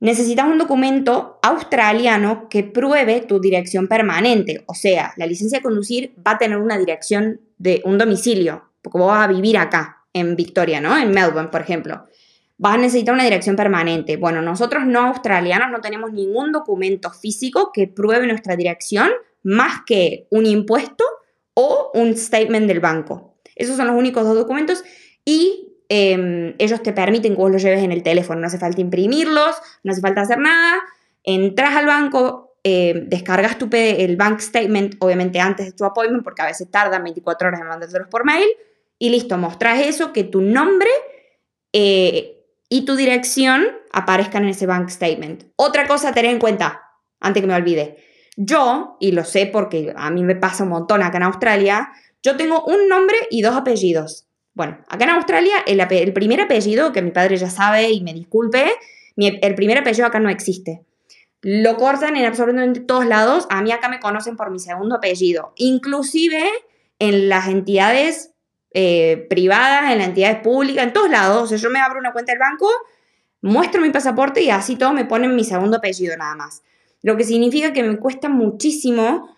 Necesitas un documento australiano que pruebe tu dirección permanente. O sea, la licencia de conducir va a tener una dirección de un domicilio, porque vos vas a vivir acá, en Victoria, ¿no? En Melbourne, por ejemplo. Vas a necesitar una dirección permanente. Bueno, nosotros no australianos no tenemos ningún documento físico que pruebe nuestra dirección más que un impuesto o un statement del banco. Esos son los únicos dos documentos y em, ellos te permiten que vos los lleves en el teléfono. No hace falta imprimirlos, no hace falta hacer nada. Entras al banco, em, descargas tu el bank statement, obviamente antes de tu appointment, porque a veces tardan 24 horas en mandártelos por mail. Y listo, mostrás eso, que tu nombre eh, y tu dirección aparezcan en ese bank statement. Otra cosa a tener en cuenta, antes que me olvide yo, y lo sé porque a mí me pasa un montón acá en Australia, yo tengo un nombre y dos apellidos. Bueno, acá en Australia el, primer apellido, que mi padre ya sabe y me disculpe, el primer apellido acá no existe. Lo cortan en absolutamente todos lados. A mí acá me conocen por mi segundo apellido. Inclusive en las entidades eh, privadas, en las entidades públicas, en todos lados. O sea, yo me abro una cuenta del banco, muestro mi pasaporte y así todo me ponen mi segundo apellido nada más lo que significa que me cuesta muchísimo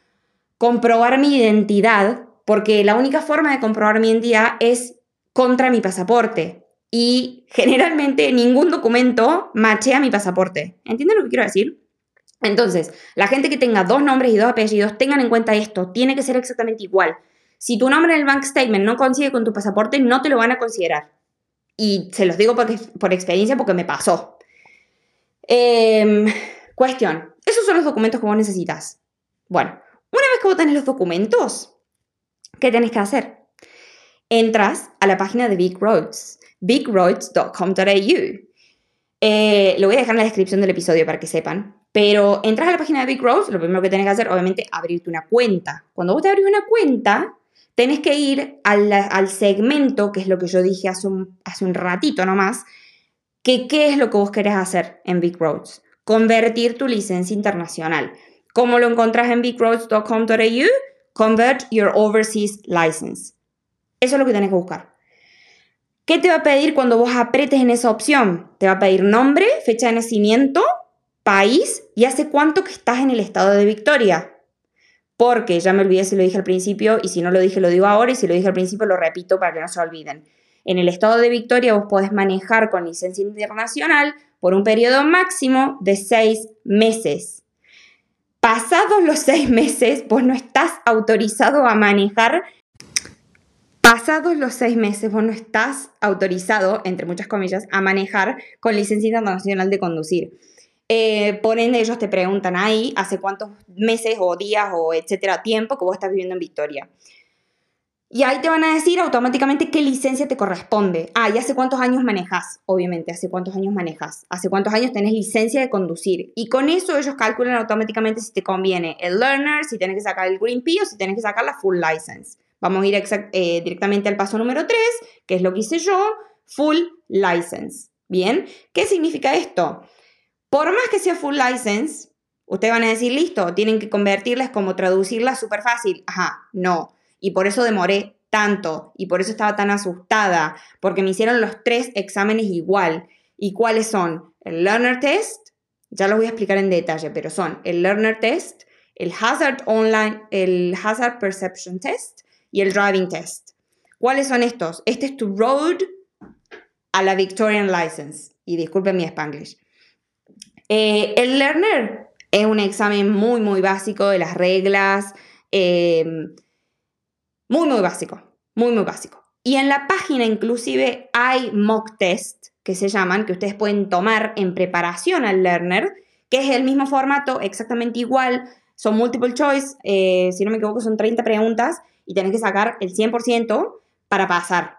comprobar mi identidad, porque la única forma de comprobar mi identidad es contra mi pasaporte. Y generalmente ningún documento machea mi pasaporte. ¿Entienden lo que quiero decir? Entonces, la gente que tenga dos nombres y dos apellidos, tengan en cuenta esto, tiene que ser exactamente igual. Si tu nombre en el bank statement no coincide con tu pasaporte, no te lo van a considerar. Y se los digo porque, por experiencia porque me pasó. Eh, cuestión, esos son los documentos que vos necesitas. Bueno, una vez que vos tenés los documentos, ¿qué tenés que hacer? Entras a la página de Big Roads, bigroads.com.au. Eh, lo voy a dejar en la descripción del episodio para que sepan. Pero entras a la página de Big Roads, lo primero que tenés que hacer, obviamente, abrirte una cuenta. Cuando vos te abrís una cuenta, tenés que ir al, segmento, que es lo que yo dije hace un, hace un ratito nomás, que qué es lo que vos querés hacer en Big Roads convertir tu licencia internacional. ¿Cómo lo encontrás en bigroads.com.au? Convert your overseas license. Eso es lo que tienes que buscar. ¿Qué te va a pedir cuando vos apretes en esa opción? Te va a pedir nombre, fecha de nacimiento, país y hace cuánto que estás en el estado de Victoria. Porque ya me olvidé si lo dije al principio y si no lo dije lo digo ahora y si lo dije al principio lo repito para que no se olviden. En el estado de Victoria vos podés manejar con licencia internacional por un periodo máximo de seis meses. Pasados los seis meses, vos no estás autorizado a manejar. Pasados los seis meses, vos no estás autorizado, entre muchas comillas, a manejar con licencia internacional de conducir. Eh, por ende, ellos te preguntan ahí hace cuántos meses o días o etcétera tiempo que vos estás viviendo en Victoria. Y ahí te van a decir automáticamente qué licencia te corresponde. Ah, ¿y hace cuántos años manejas? Obviamente, ¿hace cuántos años manejas? ¿Hace cuántos años tenés licencia de conducir? Y con eso ellos calculan automáticamente si te conviene el learner, si tienes que sacar el Green P o si tienes que sacar la full license. Vamos a ir eh, directamente al paso número 3, que es lo que hice yo, full license. Bien, ¿qué significa esto? Por más que sea full license, Ustedes van a decir, listo, tienen que convertirlas como traducirlas súper fácil. Ajá, no. Y por eso demoré tanto y por eso estaba tan asustada, porque me hicieron los tres exámenes igual. ¿Y cuáles son? El Learner Test, ya los voy a explicar en detalle, pero son el Learner Test, el Hazard Online, el Hazard Perception Test y el Driving Test. ¿Cuáles son estos? Este es tu road a la Victorian License. Y disculpen mi spanglish. Eh, el Learner es un examen muy, muy básico de las reglas. Em, muy, muy básico. Muy, muy básico. Y en la página inclusive hay mock test que se llaman, que ustedes pueden tomar en preparación al learner, que es el mismo formato, exactamente igual, son multiple choice, eh, si no me equivoco son 30 preguntas y tenés que sacar el 100% para pasar.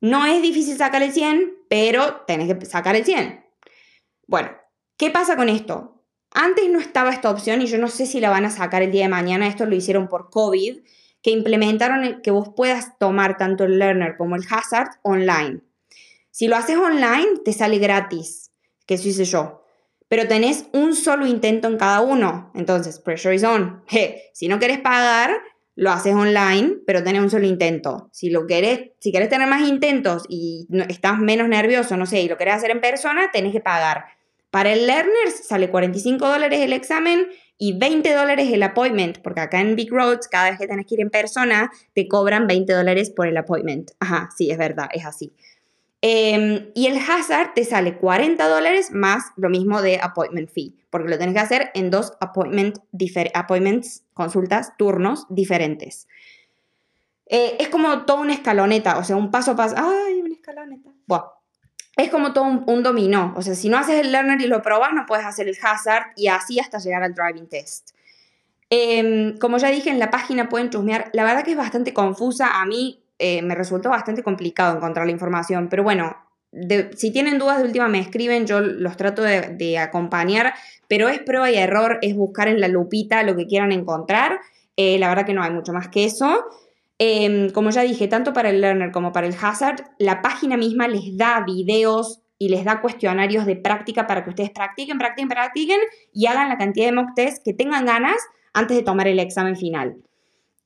No es difícil sacar el 100, pero tenés que sacar el 100. Bueno, ¿qué pasa con esto? Antes no estaba esta opción y yo no sé si la van a sacar el día de mañana, esto lo hicieron por COVID, que implementaron que vos puedas tomar tanto el Learner como el Hazard online. Si lo haces online, te sale gratis, que eso hice yo. Pero tenés un solo intento en cada uno. Entonces, pressure is on. si no querés pagar, lo haces online, pero tenés un solo intento. Si lo querés, si querés tener más intentos y estás menos nervioso, no sé, y lo querés hacer en persona, tenés que pagar. Para el learner sale 45 dólares el examen y 20 dólares el appointment, porque acá en Big Roads, cada vez que tenés que ir en persona, te cobran 20 dólares por el appointment. Ajá, sí, es verdad, es así. Em, y el hazard te sale 40 dólares más lo mismo de appointment fee, porque lo tenés que hacer en dos appointment appointments, consultas, turnos diferentes. Eh, es como toda una escaloneta, o sea, un paso a paso. ¡Ay, una escaloneta! Bueno, es como todo un, dominó. O sea, si no haces el learner y lo probas, no puedes hacer el hazard y así hasta llegar al driving test. Em, como ya dije, en la página pueden chusmear. La verdad que es bastante confusa. A mí eh, me resultó bastante complicado encontrar la información, pero bueno, si tienen dudas de última me escriben, yo los trato de, acompañar, pero es prueba y error, es buscar en la lupita lo que quieran encontrar. Eh, la verdad que no hay mucho más que eso. Em, como ya dije, tanto para el Learner como para el Hazard, la página misma les da videos y les da cuestionarios de práctica para que ustedes practiquen, practiquen, practiquen y hagan la cantidad de mock tests que tengan ganas antes de tomar el examen final.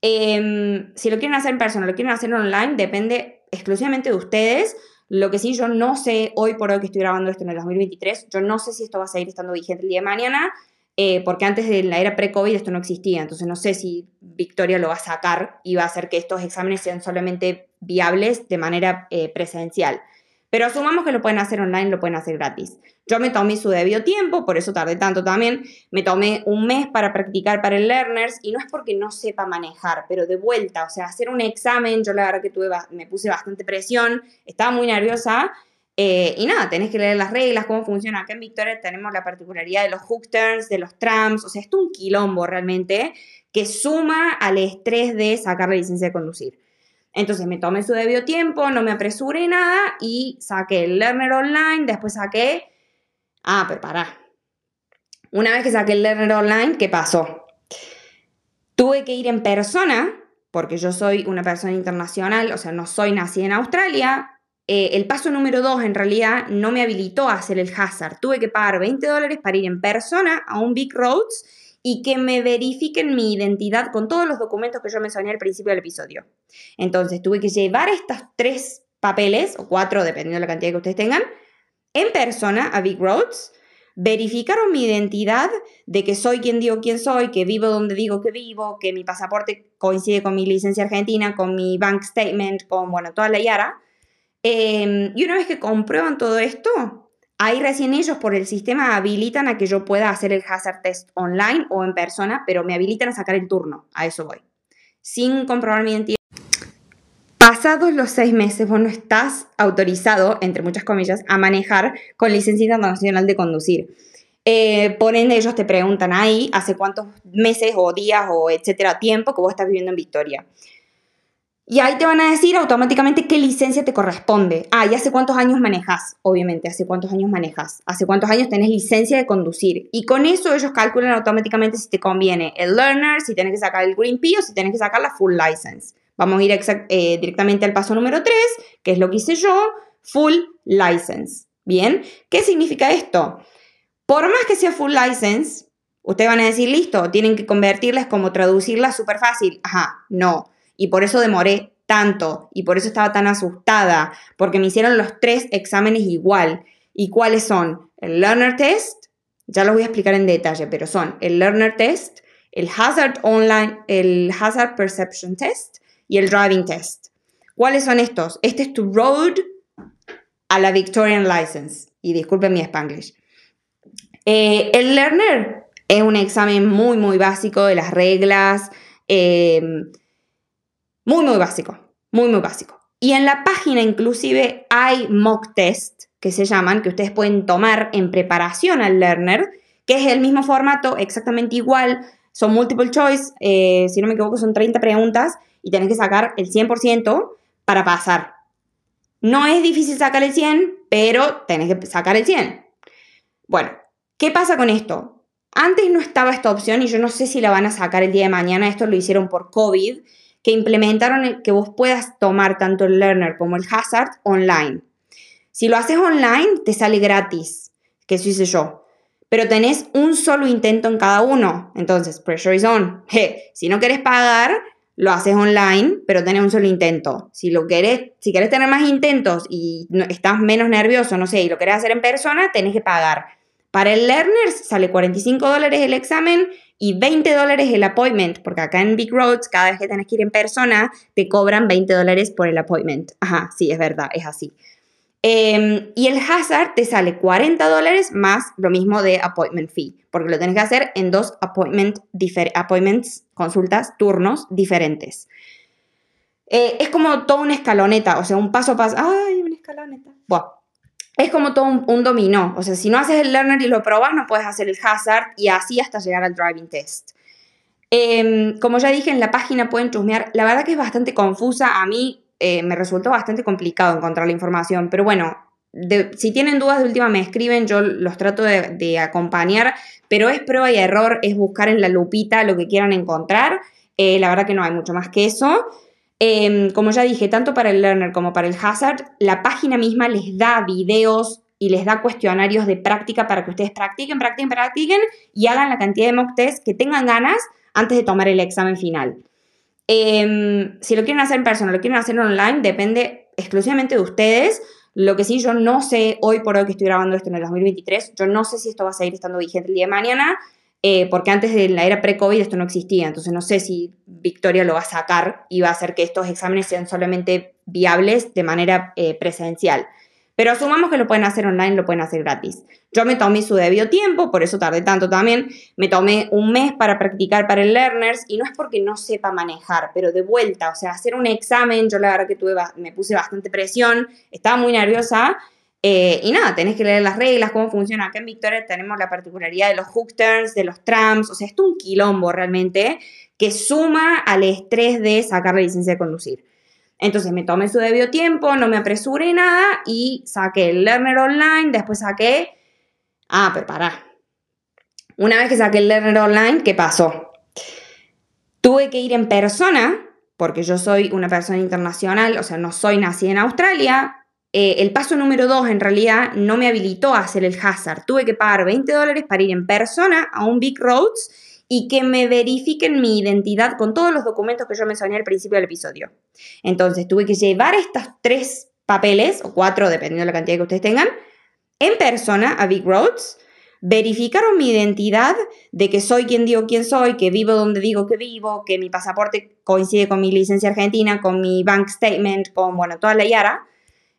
Em, si lo quieren hacer en persona, lo quieren hacer online, depende exclusivamente de ustedes. Lo que sí, yo no sé, hoy por hoy que estoy grabando esto en el 2023, yo no sé si esto va a seguir estando vigente el día de mañana, eh, porque antes de la era pre-COVID esto no existía, entonces no sé si Victoria lo va a sacar y va a hacer que estos exámenes sean solamente viables de manera eh, presencial. Pero asumamos que lo pueden hacer online, lo pueden hacer gratis. Yo me tomé su debido tiempo, por eso tardé tanto también. Me tomé un mes para practicar para el Learners y no es porque no sepa manejar, pero de vuelta, o sea, hacer un examen, yo la verdad que tuve, me puse bastante presión, estaba muy nerviosa. Eh, y nada, tenés que leer las reglas, cómo funciona. Acá en Victoria tenemos la particularidad de los hook turns, de los trams, o sea, esto es un quilombo realmente que suma al estrés de sacar la licencia de conducir. Entonces me tomé su debido tiempo, no me apresuré nada y saqué el Learner Online, después saqué Ah, pero. Una vez que saqué el Learner Online, ¿qué pasó? Tuve que ir en persona, porque yo soy una persona internacional, o sea, no soy nacida en Australia. Eh, el paso número dos, en realidad, no me habilitó a hacer el hazard. Tuve que pagar 20 dólares para ir en persona a un Big Roads y que me verifiquen mi identidad con todos los documentos que yo mencioné al principio del episodio. Entonces, tuve que llevar estos tres papeles, o cuatro, dependiendo de la cantidad que ustedes tengan, en persona a Big Roads, verificaron mi identidad de que soy quien digo quién soy, que vivo donde digo que vivo, que mi pasaporte coincide con mi licencia argentina, con mi bank statement, con, bueno, toda la Yara. Em, y una vez que comprueban todo esto, ahí recién ellos por el sistema habilitan a que yo pueda hacer el hazard test online o en persona, pero me habilitan a sacar el turno, a eso voy. Sin comprobar mi identidad. Pasados los seis meses, vos no estás autorizado, entre muchas comillas, a manejar con licencia internacional de conducir. Eh, por ende, ellos te preguntan ahí hace cuántos meses o días o etcétera tiempo que vos estás viviendo en Victoria. Y ahí te van a decir automáticamente qué licencia te corresponde. Ah, y hace cuántos años manejas, obviamente, hace cuántos años manejas, hace cuántos años tenés licencia de conducir. Y con eso ellos calculan automáticamente si te conviene el learner, si tienes que sacar el Green o si tienes que sacar la full license. Vamos a ir eh, directamente al paso número 3, que es lo que hice yo, full license. Bien, ¿qué significa esto? Por más que sea full license, Ustedes van a decir, listo, tienen que convertirlas como traducirlas súper fácil. Ajá, no. Y por eso demoré tanto y por eso estaba tan asustada, porque me hicieron los tres exámenes igual. ¿Y cuáles son? El Learner Test, ya los voy a explicar en detalle, pero son el Learner Test, el Hazard Online, el Hazard Perception Test y el Driving Test. ¿Cuáles son estos? Este es tu road a la Victorian License. Y disculpen mi spanglish. Eh, el Learner es un examen muy, muy básico de las reglas. Eh, muy, muy básico. Muy, muy básico. Y en la página inclusive hay mock test que se llaman, que ustedes pueden tomar en preparación al learner, que es el mismo formato, exactamente igual, son multiple choice, eh, si no me equivoco son 30 preguntas y tenés que sacar el 100% para pasar. No es difícil sacar el 100, pero tenés que sacar el 100. Bueno, ¿qué pasa con esto? Antes no estaba esta opción y yo no sé si la van a sacar el día de mañana, esto lo hicieron por COVID, que implementaron que vos puedas tomar tanto el learner como el hazard online. Si lo haces online, te sale gratis, que eso hice yo. Pero tenés un solo intento en cada uno. Entonces, pressure is on. si no querés pagar, lo haces online, pero tenés un solo intento. Si lo querés, si querés tener más intentos y estás menos nervioso, no sé, y lo querés hacer en persona, tenés que pagar. Para el Learners sale 45 dólares el examen y 20 dólares el appointment, porque acá en Big Roads, cada vez que tenés que ir en persona, te cobran 20 dólares por el appointment. Ajá, sí, es verdad, es así. Em, y el hazard te sale 40 dólares más lo mismo de appointment fee, porque lo tenés que hacer en dos appointment appointments, consultas, turnos diferentes. Eh, es como toda una escaloneta, o sea, un paso a paso. ¡Ay, una escaloneta! Bueno, es como todo un, dominó. O sea, si no haces el learner y lo probas, no puedes hacer el hazard y así hasta llegar al driving test. Em, como ya dije, en la página pueden chusmear. La verdad que es bastante confusa. A mí eh, me resultó bastante complicado encontrar la información, pero bueno, si tienen dudas de última me escriben, yo los trato de, acompañar, pero es prueba y error, es buscar en la lupita lo que quieran encontrar. Eh, la verdad que no hay mucho más que eso. Em, como ya dije, tanto para el learner como para el hazard, la página misma les da videos y les da cuestionarios de práctica para que ustedes practiquen, practiquen, practiquen y hagan la cantidad de mock test que tengan ganas antes de tomar el examen final. Em, si lo quieren hacer en persona, lo quieren hacer online, depende exclusivamente de ustedes. Lo que sí, yo no sé, hoy por hoy que estoy grabando esto en el 2023, yo no sé si esto va a seguir estando vigente el día de mañana, eh, porque antes de la era pre-COVID esto no existía, entonces no sé si Victoria lo va a sacar y va a hacer que estos exámenes sean solamente viables de manera eh, presencial. Pero asumamos que lo pueden hacer online, lo pueden hacer gratis. Yo me tomé su debido tiempo, por eso tardé tanto también. Me tomé un mes para practicar para el Learners y no es porque no sepa manejar, pero de vuelta, o sea, hacer un examen, yo la verdad que tuve, me puse bastante presión, estaba muy nerviosa. Eh, y nada, tenés que leer las reglas, cómo funciona. Acá en Victoria tenemos la particularidad de los hook turns, de los trams, o sea, esto es un quilombo realmente que suma al estrés de sacar la licencia de conducir. Entonces me tomé su debido tiempo, no me apresuré nada y saqué el Learner Online, después saqué... Ah, pero pará. Una vez que saqué el Learner Online, ¿qué pasó? Tuve que ir en persona, porque yo soy una persona internacional, o sea, no soy nacida en Australia. Eh, el paso número dos, en realidad, no me habilitó a hacer el hazard. Tuve que pagar 20 dólares para ir en persona a un Big Roads y que me verifiquen mi identidad con todos los documentos que yo mencioné al principio del episodio. Entonces tuve que llevar estos tres papeles, o cuatro, dependiendo de la cantidad que ustedes tengan, en persona a Big Roads. Verificaron mi identidad de que soy quien digo quién soy, que vivo donde digo que vivo, que mi pasaporte coincide con mi licencia argentina, con mi bank statement, con, bueno, toda la Yara.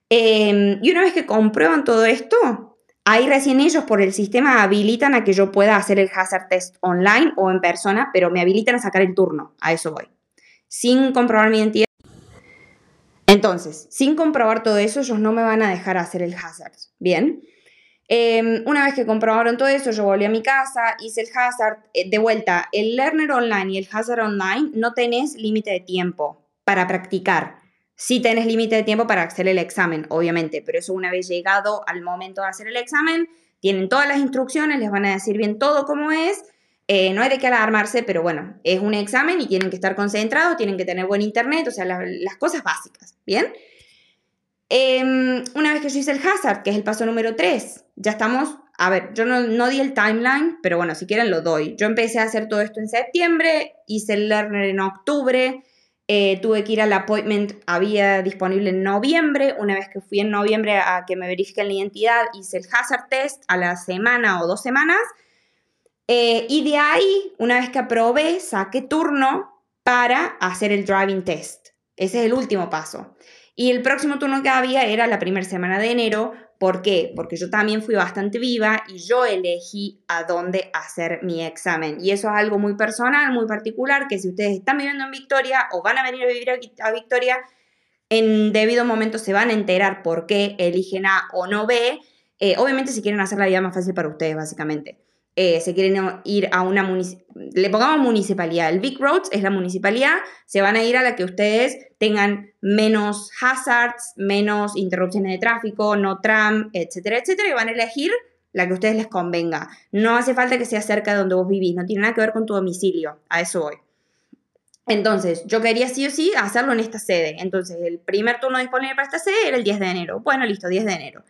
Em, y una vez que comprueban todo esto, Ahí recién ellos por el sistema habilitan a que yo pueda hacer el hazard test online o en persona, pero me habilitan a sacar el turno. A eso voy. Sin comprobar mi identidad. Entonces, sin comprobar todo eso, ellos no me van a dejar hacer el hazard. Bien. Em, una vez que comprobaron todo eso, yo volví a mi casa, hice el hazard. Eh, de vuelta, el Learner Online y el Hazard Online no tenés límite de tiempo para practicar. Sí tenés límite de tiempo para hacer el examen, obviamente, pero eso una vez llegado al momento de hacer el examen, tienen todas las instrucciones, les van a decir bien todo cómo es. Eh, no hay de qué alarmarse, pero bueno, es un examen y tienen que estar concentrados, tienen que tener buen internet, o sea, las cosas básicas, ¿bien? Em, una vez que yo hice el hazard, que es el paso número 3, ya estamos a ver, yo no, di el timeline, pero bueno, si quieren lo doy. Yo empecé a hacer todo esto en septiembre, hice el learner en octubre, eh, tuve que ir al appointment, había disponible en noviembre. Una vez que fui en noviembre a que me verifiquen la identidad, hice el hazard test a la semana o dos semanas. Eh, y de ahí, una vez que aprobé, saqué turno para hacer el driving test. Ese es el último paso. Y el próximo turno que había era la primera semana de enero. ¿Por qué? Porque yo también fui bastante viva y yo elegí a dónde hacer mi examen. Y eso es algo muy personal, muy particular, que si ustedes están viviendo en Victoria o van a venir a vivir a Victoria, en debido momento se van a enterar por qué eligen A o no B. Eh, obviamente si quieren hacer la vida más fácil para ustedes, básicamente. Eh, se quieren ir a una le pongamos municipalidad, el Big Roads es la municipalidad, se van a ir a la que ustedes tengan menos hazards, menos interrupciones de tráfico, no tram, etcétera, etcétera, y van a elegir la que a ustedes les convenga. No hace falta que sea cerca de donde vos vivís, no tiene nada que ver con tu domicilio, a eso voy. Entonces, yo quería sí o sí hacerlo en esta sede. Entonces, el primer turno disponible para esta sede era el 10 de enero. Bueno, listo, 10 de enero.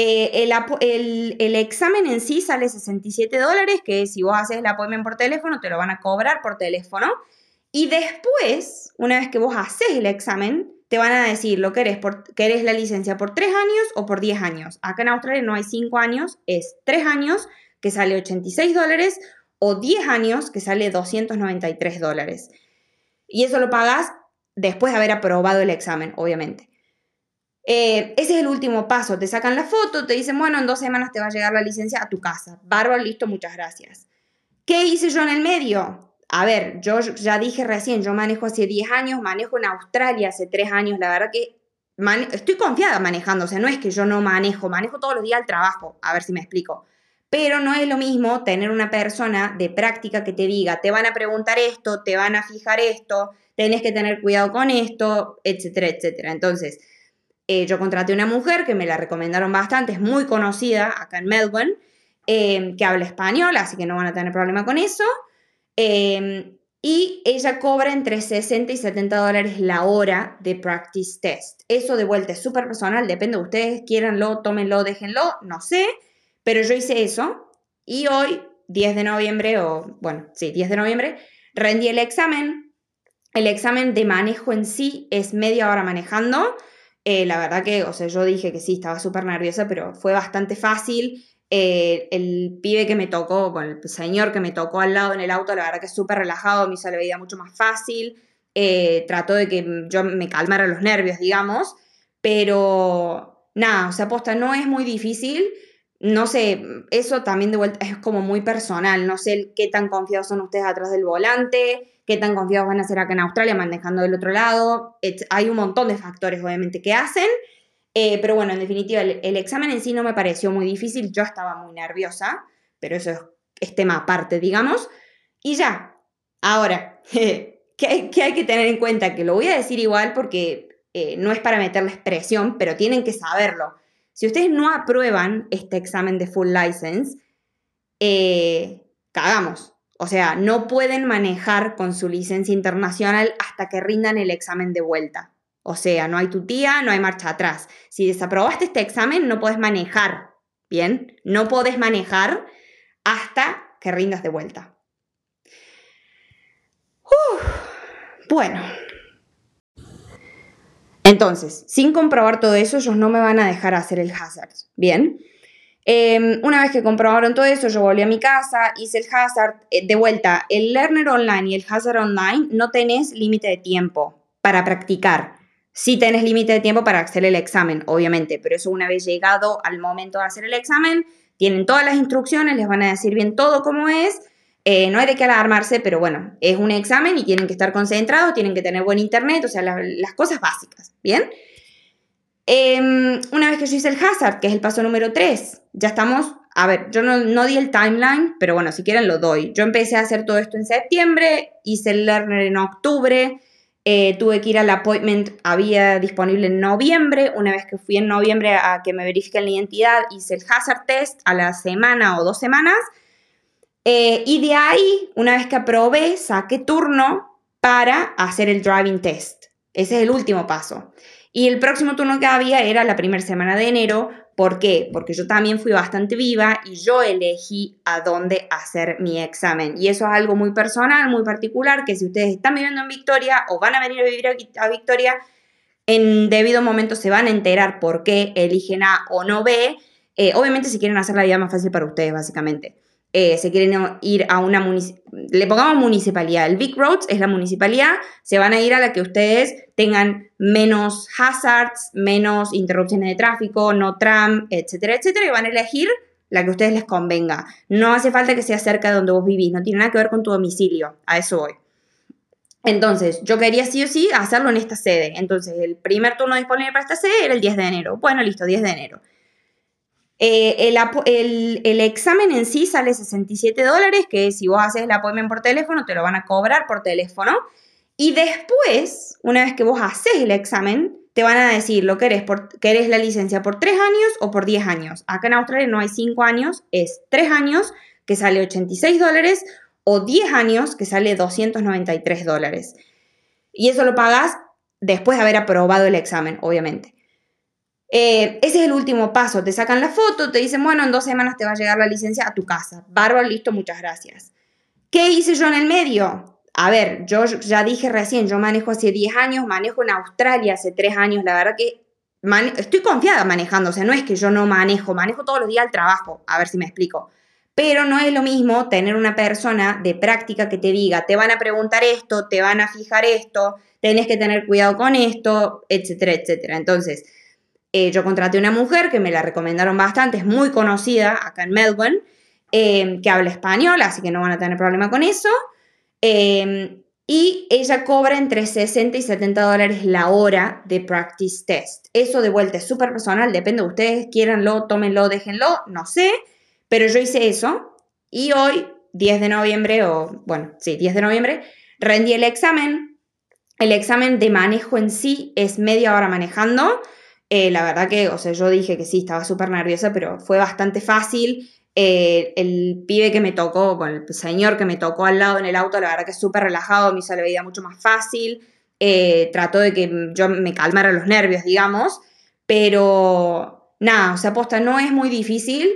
Eh, el, examen en sí sale 67 dólares, que si vos haces el appointment por teléfono, te lo van a cobrar por teléfono. Y después, una vez que vos haces el examen, te van a decir lo que eres, por, querés la licencia por 3 años o por 10 años. Acá en Australia no hay 5 años, es 3 años, que sale 86 dólares, o 10 años, que sale 293 dólares. Y eso lo pagas después de haber aprobado el examen, obviamente. Eh, ese es el último paso. Te sacan la foto, te dicen, bueno, en dos semanas te va a llegar la licencia a tu casa. Bárbaro, listo, muchas gracias. ¿Qué hice yo en el medio? A ver, yo ya dije recién, yo manejo hace 10 años, manejo en Australia hace 3 años, la verdad que estoy confiada manejando, o sea, no es que yo no manejo, manejo todos los días al trabajo, a ver si me explico. Pero no es lo mismo tener una persona de práctica que te diga, te van a preguntar esto, te van a fijar esto, tenés que tener cuidado con esto, etcétera, etcétera. Entonces, eh, yo contraté una mujer que me la recomendaron bastante, es muy conocida acá en Melbourne, em, que habla español, así que no van a tener problema con eso. Em, y ella cobra entre 60 y 70 dólares la hora de practice test. Eso de vuelta es súper personal, depende de ustedes, quieranlo, tómenlo, déjenlo, no sé, pero yo hice eso y hoy, 10 de noviembre, o bueno, sí, 10 de noviembre, rendí el examen. El examen de manejo en sí es media hora manejando eh, la verdad que, o sea, yo dije que sí, estaba súper nerviosa, pero fue bastante fácil. Eh, el pibe que me tocó, bueno, el señor que me tocó al lado en el auto, la verdad que es súper relajado, me hizo la vida mucho más fácil. Eh, trató de que yo me calmara los nervios, digamos, pero nada, o sea, aposta, no es muy difícil. No sé, eso también de vuelta es como muy personal. No sé qué tan confiados son ustedes atrás del volante, qué tan confiados van a ser acá en Australia manejando del otro lado. hay un montón de factores, obviamente, que hacen. Eh, pero bueno, en definitiva, el, examen en sí no me pareció muy difícil. Yo estaba muy nerviosa, pero eso es, tema aparte, digamos. Y ya, ahora, ¿qué hay, que tener en cuenta? Que lo voy a decir igual porque eh, no es para meterles presión, pero tienen que saberlo. Si ustedes no aprueban este examen de full license, eh, cagamos. O sea, no pueden manejar con su licencia internacional hasta que rindan el examen de vuelta. O sea, no hay tu tía, no hay marcha atrás. Si desaprobaste este examen, no puedes manejar. Bien, no puedes manejar hasta que rindas de vuelta. bueno. Entonces, sin comprobar todo eso, ellos no me van a dejar hacer el hazard. Bien. Em, una vez que comprobaron todo eso, yo volví a mi casa, hice el hazard. Eh, de vuelta, el Learner Online y el Hazard Online no tenés límite de tiempo para practicar. Sí tenés límite de tiempo para hacer el examen, obviamente, pero eso una vez llegado al momento de hacer el examen, tienen todas las instrucciones, les van a decir bien todo cómo es. Eh, no hay de qué alarmarse, pero bueno, es un examen y tienen que estar concentrados, tienen que tener buen internet, o sea, las cosas básicas, ¿bien? Em, una vez que yo hice el hazard, que es el paso número 3, ya estamos, a ver, yo no, di el timeline, pero bueno, si quieren lo doy. Yo empecé a hacer todo esto en septiembre, hice el learner en octubre, eh, tuve que ir al appointment, había disponible en noviembre, una vez que fui en noviembre a que me verifiquen la identidad, hice el hazard test a la semana o dos semanas, eh, y de ahí, una vez que aprobé, saqué turno para hacer el driving test. Ese es el último paso. Y el próximo turno que había era la primera semana de enero. ¿Por qué? Porque yo también fui bastante viva y yo elegí a dónde hacer mi examen. Y eso es algo muy personal, muy particular, que si ustedes están viviendo en Victoria o van a venir a vivir a Victoria, en debido momento se van a enterar por qué eligen A o no B. Eh, obviamente si quieren hacer la vida más fácil para ustedes, básicamente. Eh, se quieren ir a una le pongamos municipalidad. El Big Roads es la municipalidad, se van a ir a la que ustedes tengan menos hazards, menos interrupciones de tráfico, no tram, etcétera, etcétera, y van a elegir la que a ustedes les convenga. No hace falta que sea cerca de donde vos vivís, no tiene nada que ver con tu domicilio, a eso voy. Entonces, yo quería sí o sí hacerlo en esta sede. Entonces, el primer turno disponible para esta sede era el 10 de enero. Bueno, listo, 10 de enero. Eh, el, examen en sí sale 67 dólares, que si vos haces el appointment por teléfono, te lo van a cobrar por teléfono. Y después, una vez que vos haces el examen, te van a decir lo que eres, por, que la licencia por 3 años o por 10 años. Acá en Australia no hay 5 años, es 3 años, que sale 86 dólares, o 10 años, que sale 293 dólares. Y eso lo pagas después de haber aprobado el examen, obviamente. Eh, ese es el último paso. Te sacan la foto, te dicen, bueno, en dos semanas te va a llegar la licencia a tu casa. Bárbaro, listo, muchas gracias. ¿Qué hice yo en el medio? A ver, yo ya dije recién, yo manejo hace 10 años, manejo en Australia hace 3 años. La verdad que estoy confiada manejando, o sea, no es que yo no manejo, manejo todos los días al trabajo, a ver si me explico. Pero no es lo mismo tener una persona de práctica que te diga, te van a preguntar esto, te van a fijar esto, tenés que tener cuidado con esto, etcétera, etcétera. Entonces, eh, yo contraté una mujer que me la recomendaron bastante, es muy conocida acá en Melbourne, eh, que habla español, así que no van a tener problema con eso. Eh, y ella cobra entre 60 y 70 dólares la hora de practice test. Eso de vuelta es súper personal, depende de ustedes, quieranlo, tómenlo, déjenlo, no sé, pero yo hice eso y hoy, 10 de noviembre, o bueno, sí, 10 de noviembre, rendí el examen. El examen de manejo en sí es media hora manejando. Eh, la verdad que, o sea, yo dije que sí, estaba súper nerviosa, pero fue bastante fácil. Eh, el pibe que me tocó, bueno, el señor que me tocó al lado en el auto, la verdad que súper relajado, me hizo la vida mucho más fácil. Eh, trató de que yo me calmara los nervios, digamos, pero nada, o sea, aposta, no es muy difícil.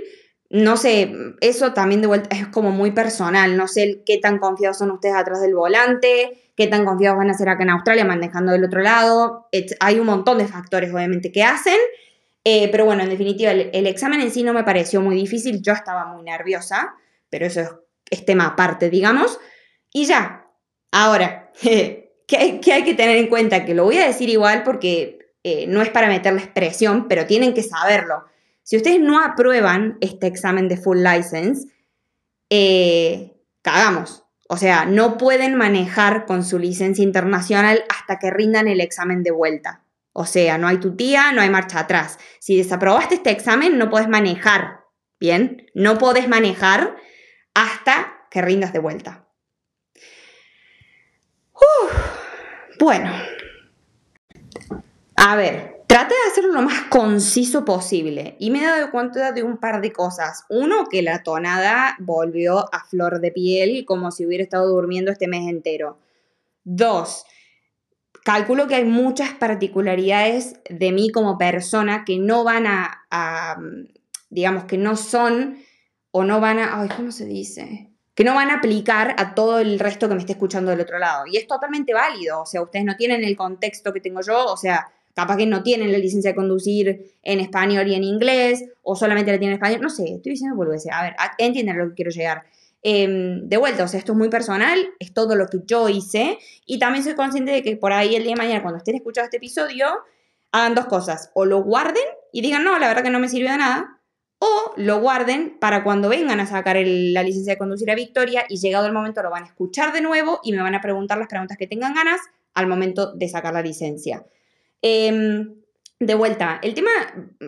No sé, eso también de vuelta es como muy personal. No sé qué tan confiados son ustedes atrás del volante, qué tan confiados van a ser acá en Australia manejando del otro lado. hay un montón de factores, obviamente, que hacen. Eh, pero bueno, en definitiva, el, examen en sí no me pareció muy difícil. Yo estaba muy nerviosa, pero eso es, tema aparte, digamos. Y ya, ahora, ¿qué, hay que tener en cuenta? Que lo voy a decir igual porque eh, no es para meterles presión, pero tienen que saberlo. Si ustedes no aprueban este examen de full license, eh, cagamos. O sea, no pueden manejar con su licencia internacional hasta que rindan el examen de vuelta. O sea, no hay tu tía, no hay marcha atrás. Si desaprobaste este examen, no puedes manejar. Bien, no puedes manejar hasta que rindas de vuelta. bueno, a ver, Traté de hacerlo lo más conciso posible y me he dado cuenta de un par de cosas. Uno, que la tonada volvió a flor de piel como si hubiera estado durmiendo este mes entero. Dos, calculo que hay muchas particularidades de mí como persona que no van a, digamos, que no son o no van a, ay, ¿cómo se dice? Que no van a aplicar a todo el resto que me esté escuchando del otro lado. Y es totalmente válido, o sea, ustedes no tienen el contexto que tengo yo, o sea, capaz que no tienen la licencia de conducir en español y en inglés, o solamente la tienen en español, no sé, estoy diciendo volverse. A ver, entienden lo que quiero llegar. Em, de vuelta, o sea, esto es muy personal, es todo lo que yo hice, y también soy consciente de que por ahí el día de mañana, cuando estén escuchando este episodio, hagan dos cosas, o lo guarden y digan, no, la verdad que no me sirvió de nada, o lo guarden para cuando vengan a sacar la licencia de conducir a Victoria y llegado el momento lo van a escuchar de nuevo y me van a preguntar las preguntas que tengan ganas al momento de sacar la licencia. Em, de vuelta, el tema,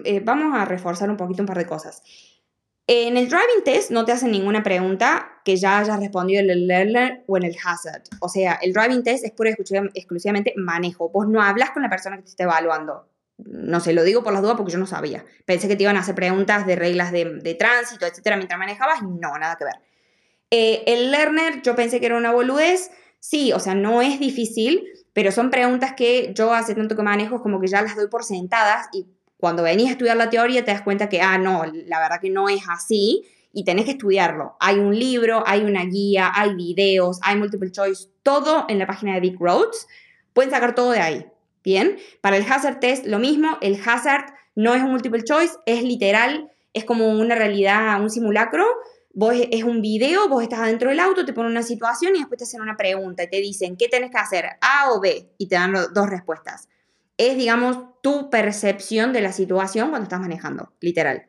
eh, vamos a reforzar un poquito un par de cosas. En el driving test no te hacen ninguna pregunta que ya hayas respondido en el learner o en el hazard. O sea, el driving test es pura exclusivamente manejo. Vos no hablas con la persona que te está evaluando. No sé, lo digo por las dudas porque yo no sabía. Pensé que te iban a hacer preguntas de reglas de, tránsito, etcétera, mientras manejabas. No, nada que ver. Eh, el learner, yo pensé que era una boludez. Sí, o sea, no es difícil, pero son preguntas que yo hace tanto que manejo como que ya las doy por sentadas y cuando venís a estudiar la teoría te das cuenta que, ah, no, la verdad que no es así y tenés que estudiarlo. Hay un libro, hay una guía, hay videos, hay multiple choice, todo en la página de Big Roads. Pueden sacar todo de ahí. Bien, para el hazard test lo mismo, el hazard no es un multiple choice, es literal, es como una realidad, un simulacro. Vos es un video, vos estás adentro del auto, te ponen una situación y después te hacen una pregunta y te dicen, ¿qué tenés que hacer? ¿A o B? Y te dan dos respuestas. Es, digamos, tu percepción de la situación cuando estás manejando, literal.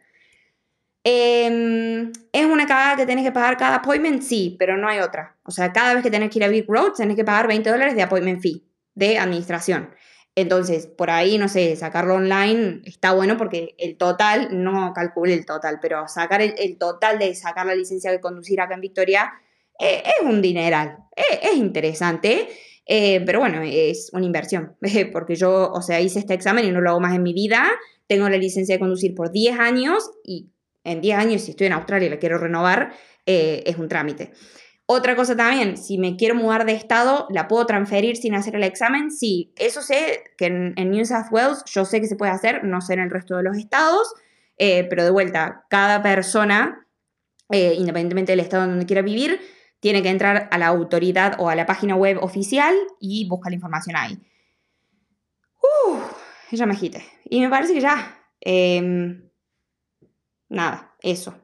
Em, ¿Es una cagada que tenés que pagar cada appointment? Sí, pero no hay otra. O sea, cada vez que tenés que ir a Big Road, tenés que pagar 20 dólares de appointment fee, de administración. Entonces, por ahí, no sé, sacarlo online está bueno porque el total, no calcule el total, pero sacar el, total de sacar la licencia de conducir acá en Victoria eh, es un dineral, eh, es interesante, eh, pero bueno, es una inversión, porque yo, o sea, hice este examen y no lo hago más en mi vida, tengo la licencia de conducir por 10 años y en 10 años, si estoy en Australia y la quiero renovar, es un trámite. Otra cosa también, si me quiero mudar de estado, ¿la puedo transferir sin hacer el examen? Sí, eso sé que en, New South Wales yo sé que se puede hacer, no sé en el resto de los estados, eh, pero de vuelta, cada persona, eh, independientemente del estado donde quiera vivir, tiene que entrar a la autoridad o a la página web oficial y buscar la información ahí. Uh, ya me agite. Y me parece que ya. Em, nada, eso.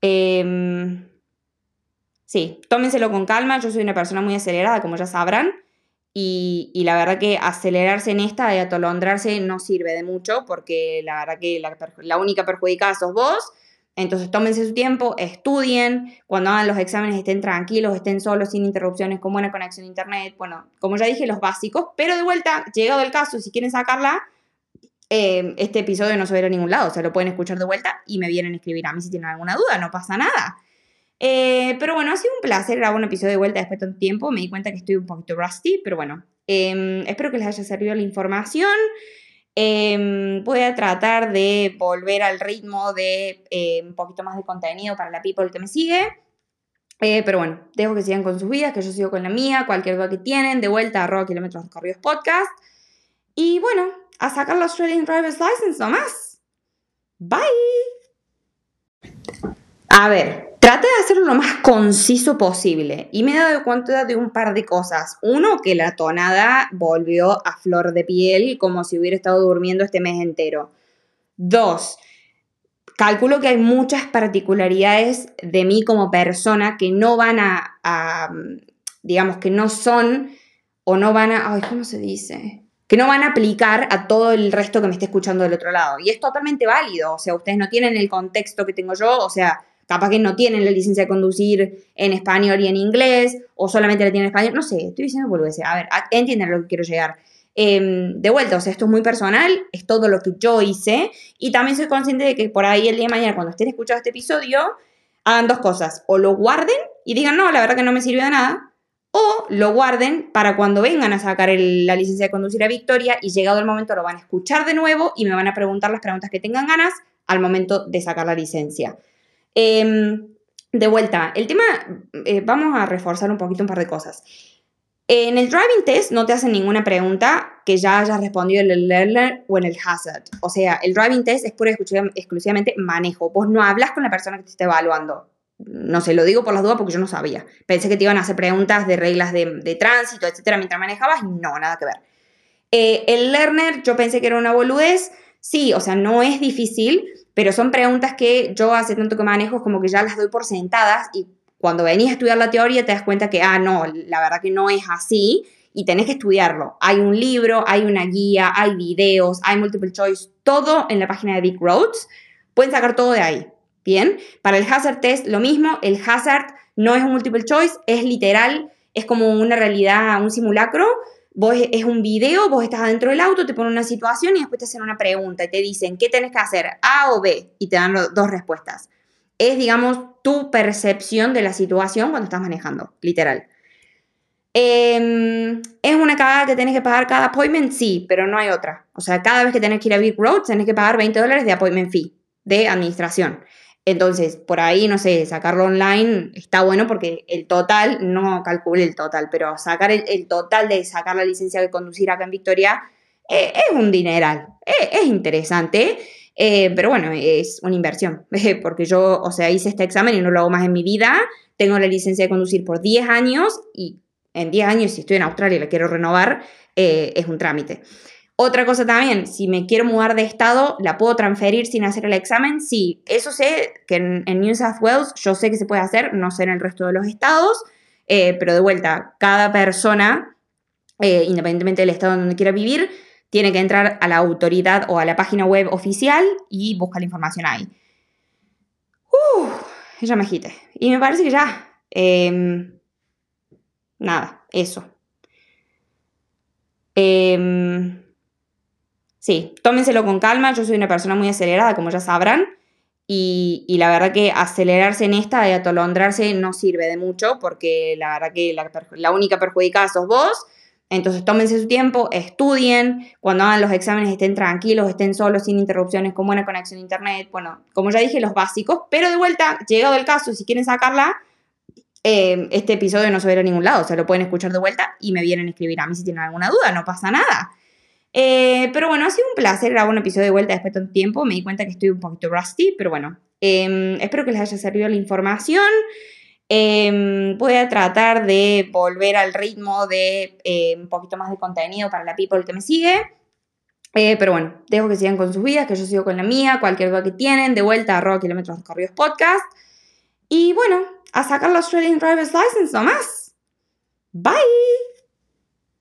Eh, Sí, tómenselo con calma, yo soy una persona muy acelerada, como ya sabrán, y, la verdad que acelerarse en esta y atolondrarse no sirve de mucho, porque la verdad que la, única perjudicada sos vos, entonces tómense su tiempo, estudien, cuando hagan los exámenes estén tranquilos, estén solos, sin interrupciones, con buena conexión a internet, bueno, como ya dije, los básicos, pero de vuelta, llegado el caso, si quieren sacarla, eh, este episodio no se verá a ningún lado, o sea, lo pueden escuchar de vuelta y me vienen a escribir a mí si tienen alguna duda, no pasa nada. Eh, pero bueno, ha sido un placer grabar un episodio de vuelta después de tanto tiempo. Me di cuenta que estoy un poquito rusty, pero bueno, em, espero que les haya servido la información. Em, voy a tratar de volver al ritmo de eh, un poquito más de contenido para la people que me sigue. Eh, pero bueno, dejo que sigan con sus vidas, que yo sigo con la mía. Cualquier duda que tienen, de vuelta a kilómetros recorridos podcast. Y bueno, a sacar la Australian Driver's License nomás. Bye. A ver, Traté de hacerlo lo más conciso posible y me he dado cuenta de un par de cosas. Uno, que la tonada volvió a flor de piel como si hubiera estado durmiendo este mes entero. Dos, calculo que hay muchas particularidades de mí como persona que no van a, digamos, que no son o no van a, ay, ¿cómo se dice? Que no van a aplicar a todo el resto que me esté escuchando del otro lado. Y es totalmente válido, o sea, ustedes no tienen el contexto que tengo yo, o sea, capaz que no tienen la licencia de conducir en español y en inglés, o solamente la tienen en español, no sé, estoy diciendo decir A ver, entienden a lo que quiero llegar. Em, de vuelta, o sea, esto es muy personal, es todo lo que yo hice, y también soy consciente de que por ahí el día de mañana, cuando estén escuchando este episodio, hagan dos cosas, o lo guarden y digan, no, la verdad que no me sirvió de nada, o lo guarden para cuando vengan a sacar la licencia de conducir a Victoria y llegado el momento lo van a escuchar de nuevo y me van a preguntar las preguntas que tengan ganas al momento de sacar la licencia. Em, de vuelta, el tema, eh, vamos a reforzar un poquito un par de cosas. En el driving test no te hacen ninguna pregunta que ya hayas respondido en el learner o en el hazard. O sea, el driving test es pura exclusivamente manejo. Vos no hablas con la persona que te está evaluando. No sé, lo digo por las dudas porque yo no sabía. Pensé que te iban a hacer preguntas de reglas de, tránsito, etcétera, mientras manejabas y no, nada que ver. Eh, el learner, yo pensé que era una boludez. Sí, o sea, no es difícil, pero son preguntas que yo hace tanto que manejo como que ya las doy por sentadas y cuando venís a estudiar la teoría te das cuenta que, ah, no, la verdad que no es así y tenés que estudiarlo. Hay un libro, hay una guía, hay videos, hay multiple choice, todo en la página de Big Roads. Pueden sacar todo de ahí. Bien, para el hazard test lo mismo, el hazard no es un multiple choice, es literal, es como una realidad, un simulacro Vos es un video, vos estás adentro del auto, te ponen una situación y después te hacen una pregunta y te dicen, ¿qué tenés que hacer? ¿A o B? Y te dan dos respuestas. Es, digamos, tu percepción de la situación cuando estás manejando, literal. Em, ¿Es una cagada que tenés que pagar cada appointment? Sí, pero no hay otra. O sea, cada vez que tenés que ir a Big Road, tenés que pagar 20 dólares de appointment fee, de administración. Entonces, por ahí, no sé, sacarlo online está bueno porque el total, no calcule el total, pero sacar el, total de sacar la licencia de conducir acá en Victoria eh, es un dineral, eh, es interesante, pero bueno, es una inversión, porque yo, o sea, hice este examen y no lo hago más en mi vida, tengo la licencia de conducir por 10 años y en 10 años, si estoy en Australia y la quiero renovar, es un trámite. Otra cosa también, si me quiero mudar de estado, ¿la puedo transferir sin hacer el examen? Sí, eso sé que en, New South Wales yo sé que se puede hacer, no sé en el resto de los estados, eh, pero de vuelta, cada persona, eh, independientemente del estado donde quiera vivir, tiene que entrar a la autoridad o a la página web oficial y buscar la información ahí. Uh, ya me agite. Y me parece que ya. Em, nada, eso. Eh, sí, tómenselo con calma, yo soy una persona muy acelerada, como ya sabrán, y, la verdad que acelerarse en esta y atolondrarse no sirve de mucho, porque la verdad que la, única perjudicada sos vos, entonces tómense su tiempo, estudien, cuando hagan los exámenes estén tranquilos, estén solos, sin interrupciones, con buena conexión a internet, bueno, como ya dije, los básicos, pero de vuelta, llegado el caso, si quieren sacarla, eh, este episodio no se ir a ningún lado, o sea, lo pueden escuchar de vuelta y me vienen a escribir a mí si tienen alguna duda, no pasa nada. Eh, pero bueno, ha sido un placer grabar un episodio de vuelta después de tanto tiempo. Me di cuenta que estoy un poquito rusty, pero bueno, em, espero que les haya servido la información. Em, voy a tratar de volver al ritmo de eh, un poquito más de contenido para la people que me sigue. Eh, pero bueno, dejo que sigan con sus vidas, que yo sigo con la mía. Cualquier duda que tienen, de vuelta a arroba kilómetros recorridos podcast. Y bueno, a sacar la Australian Driver's License nomás. Bye.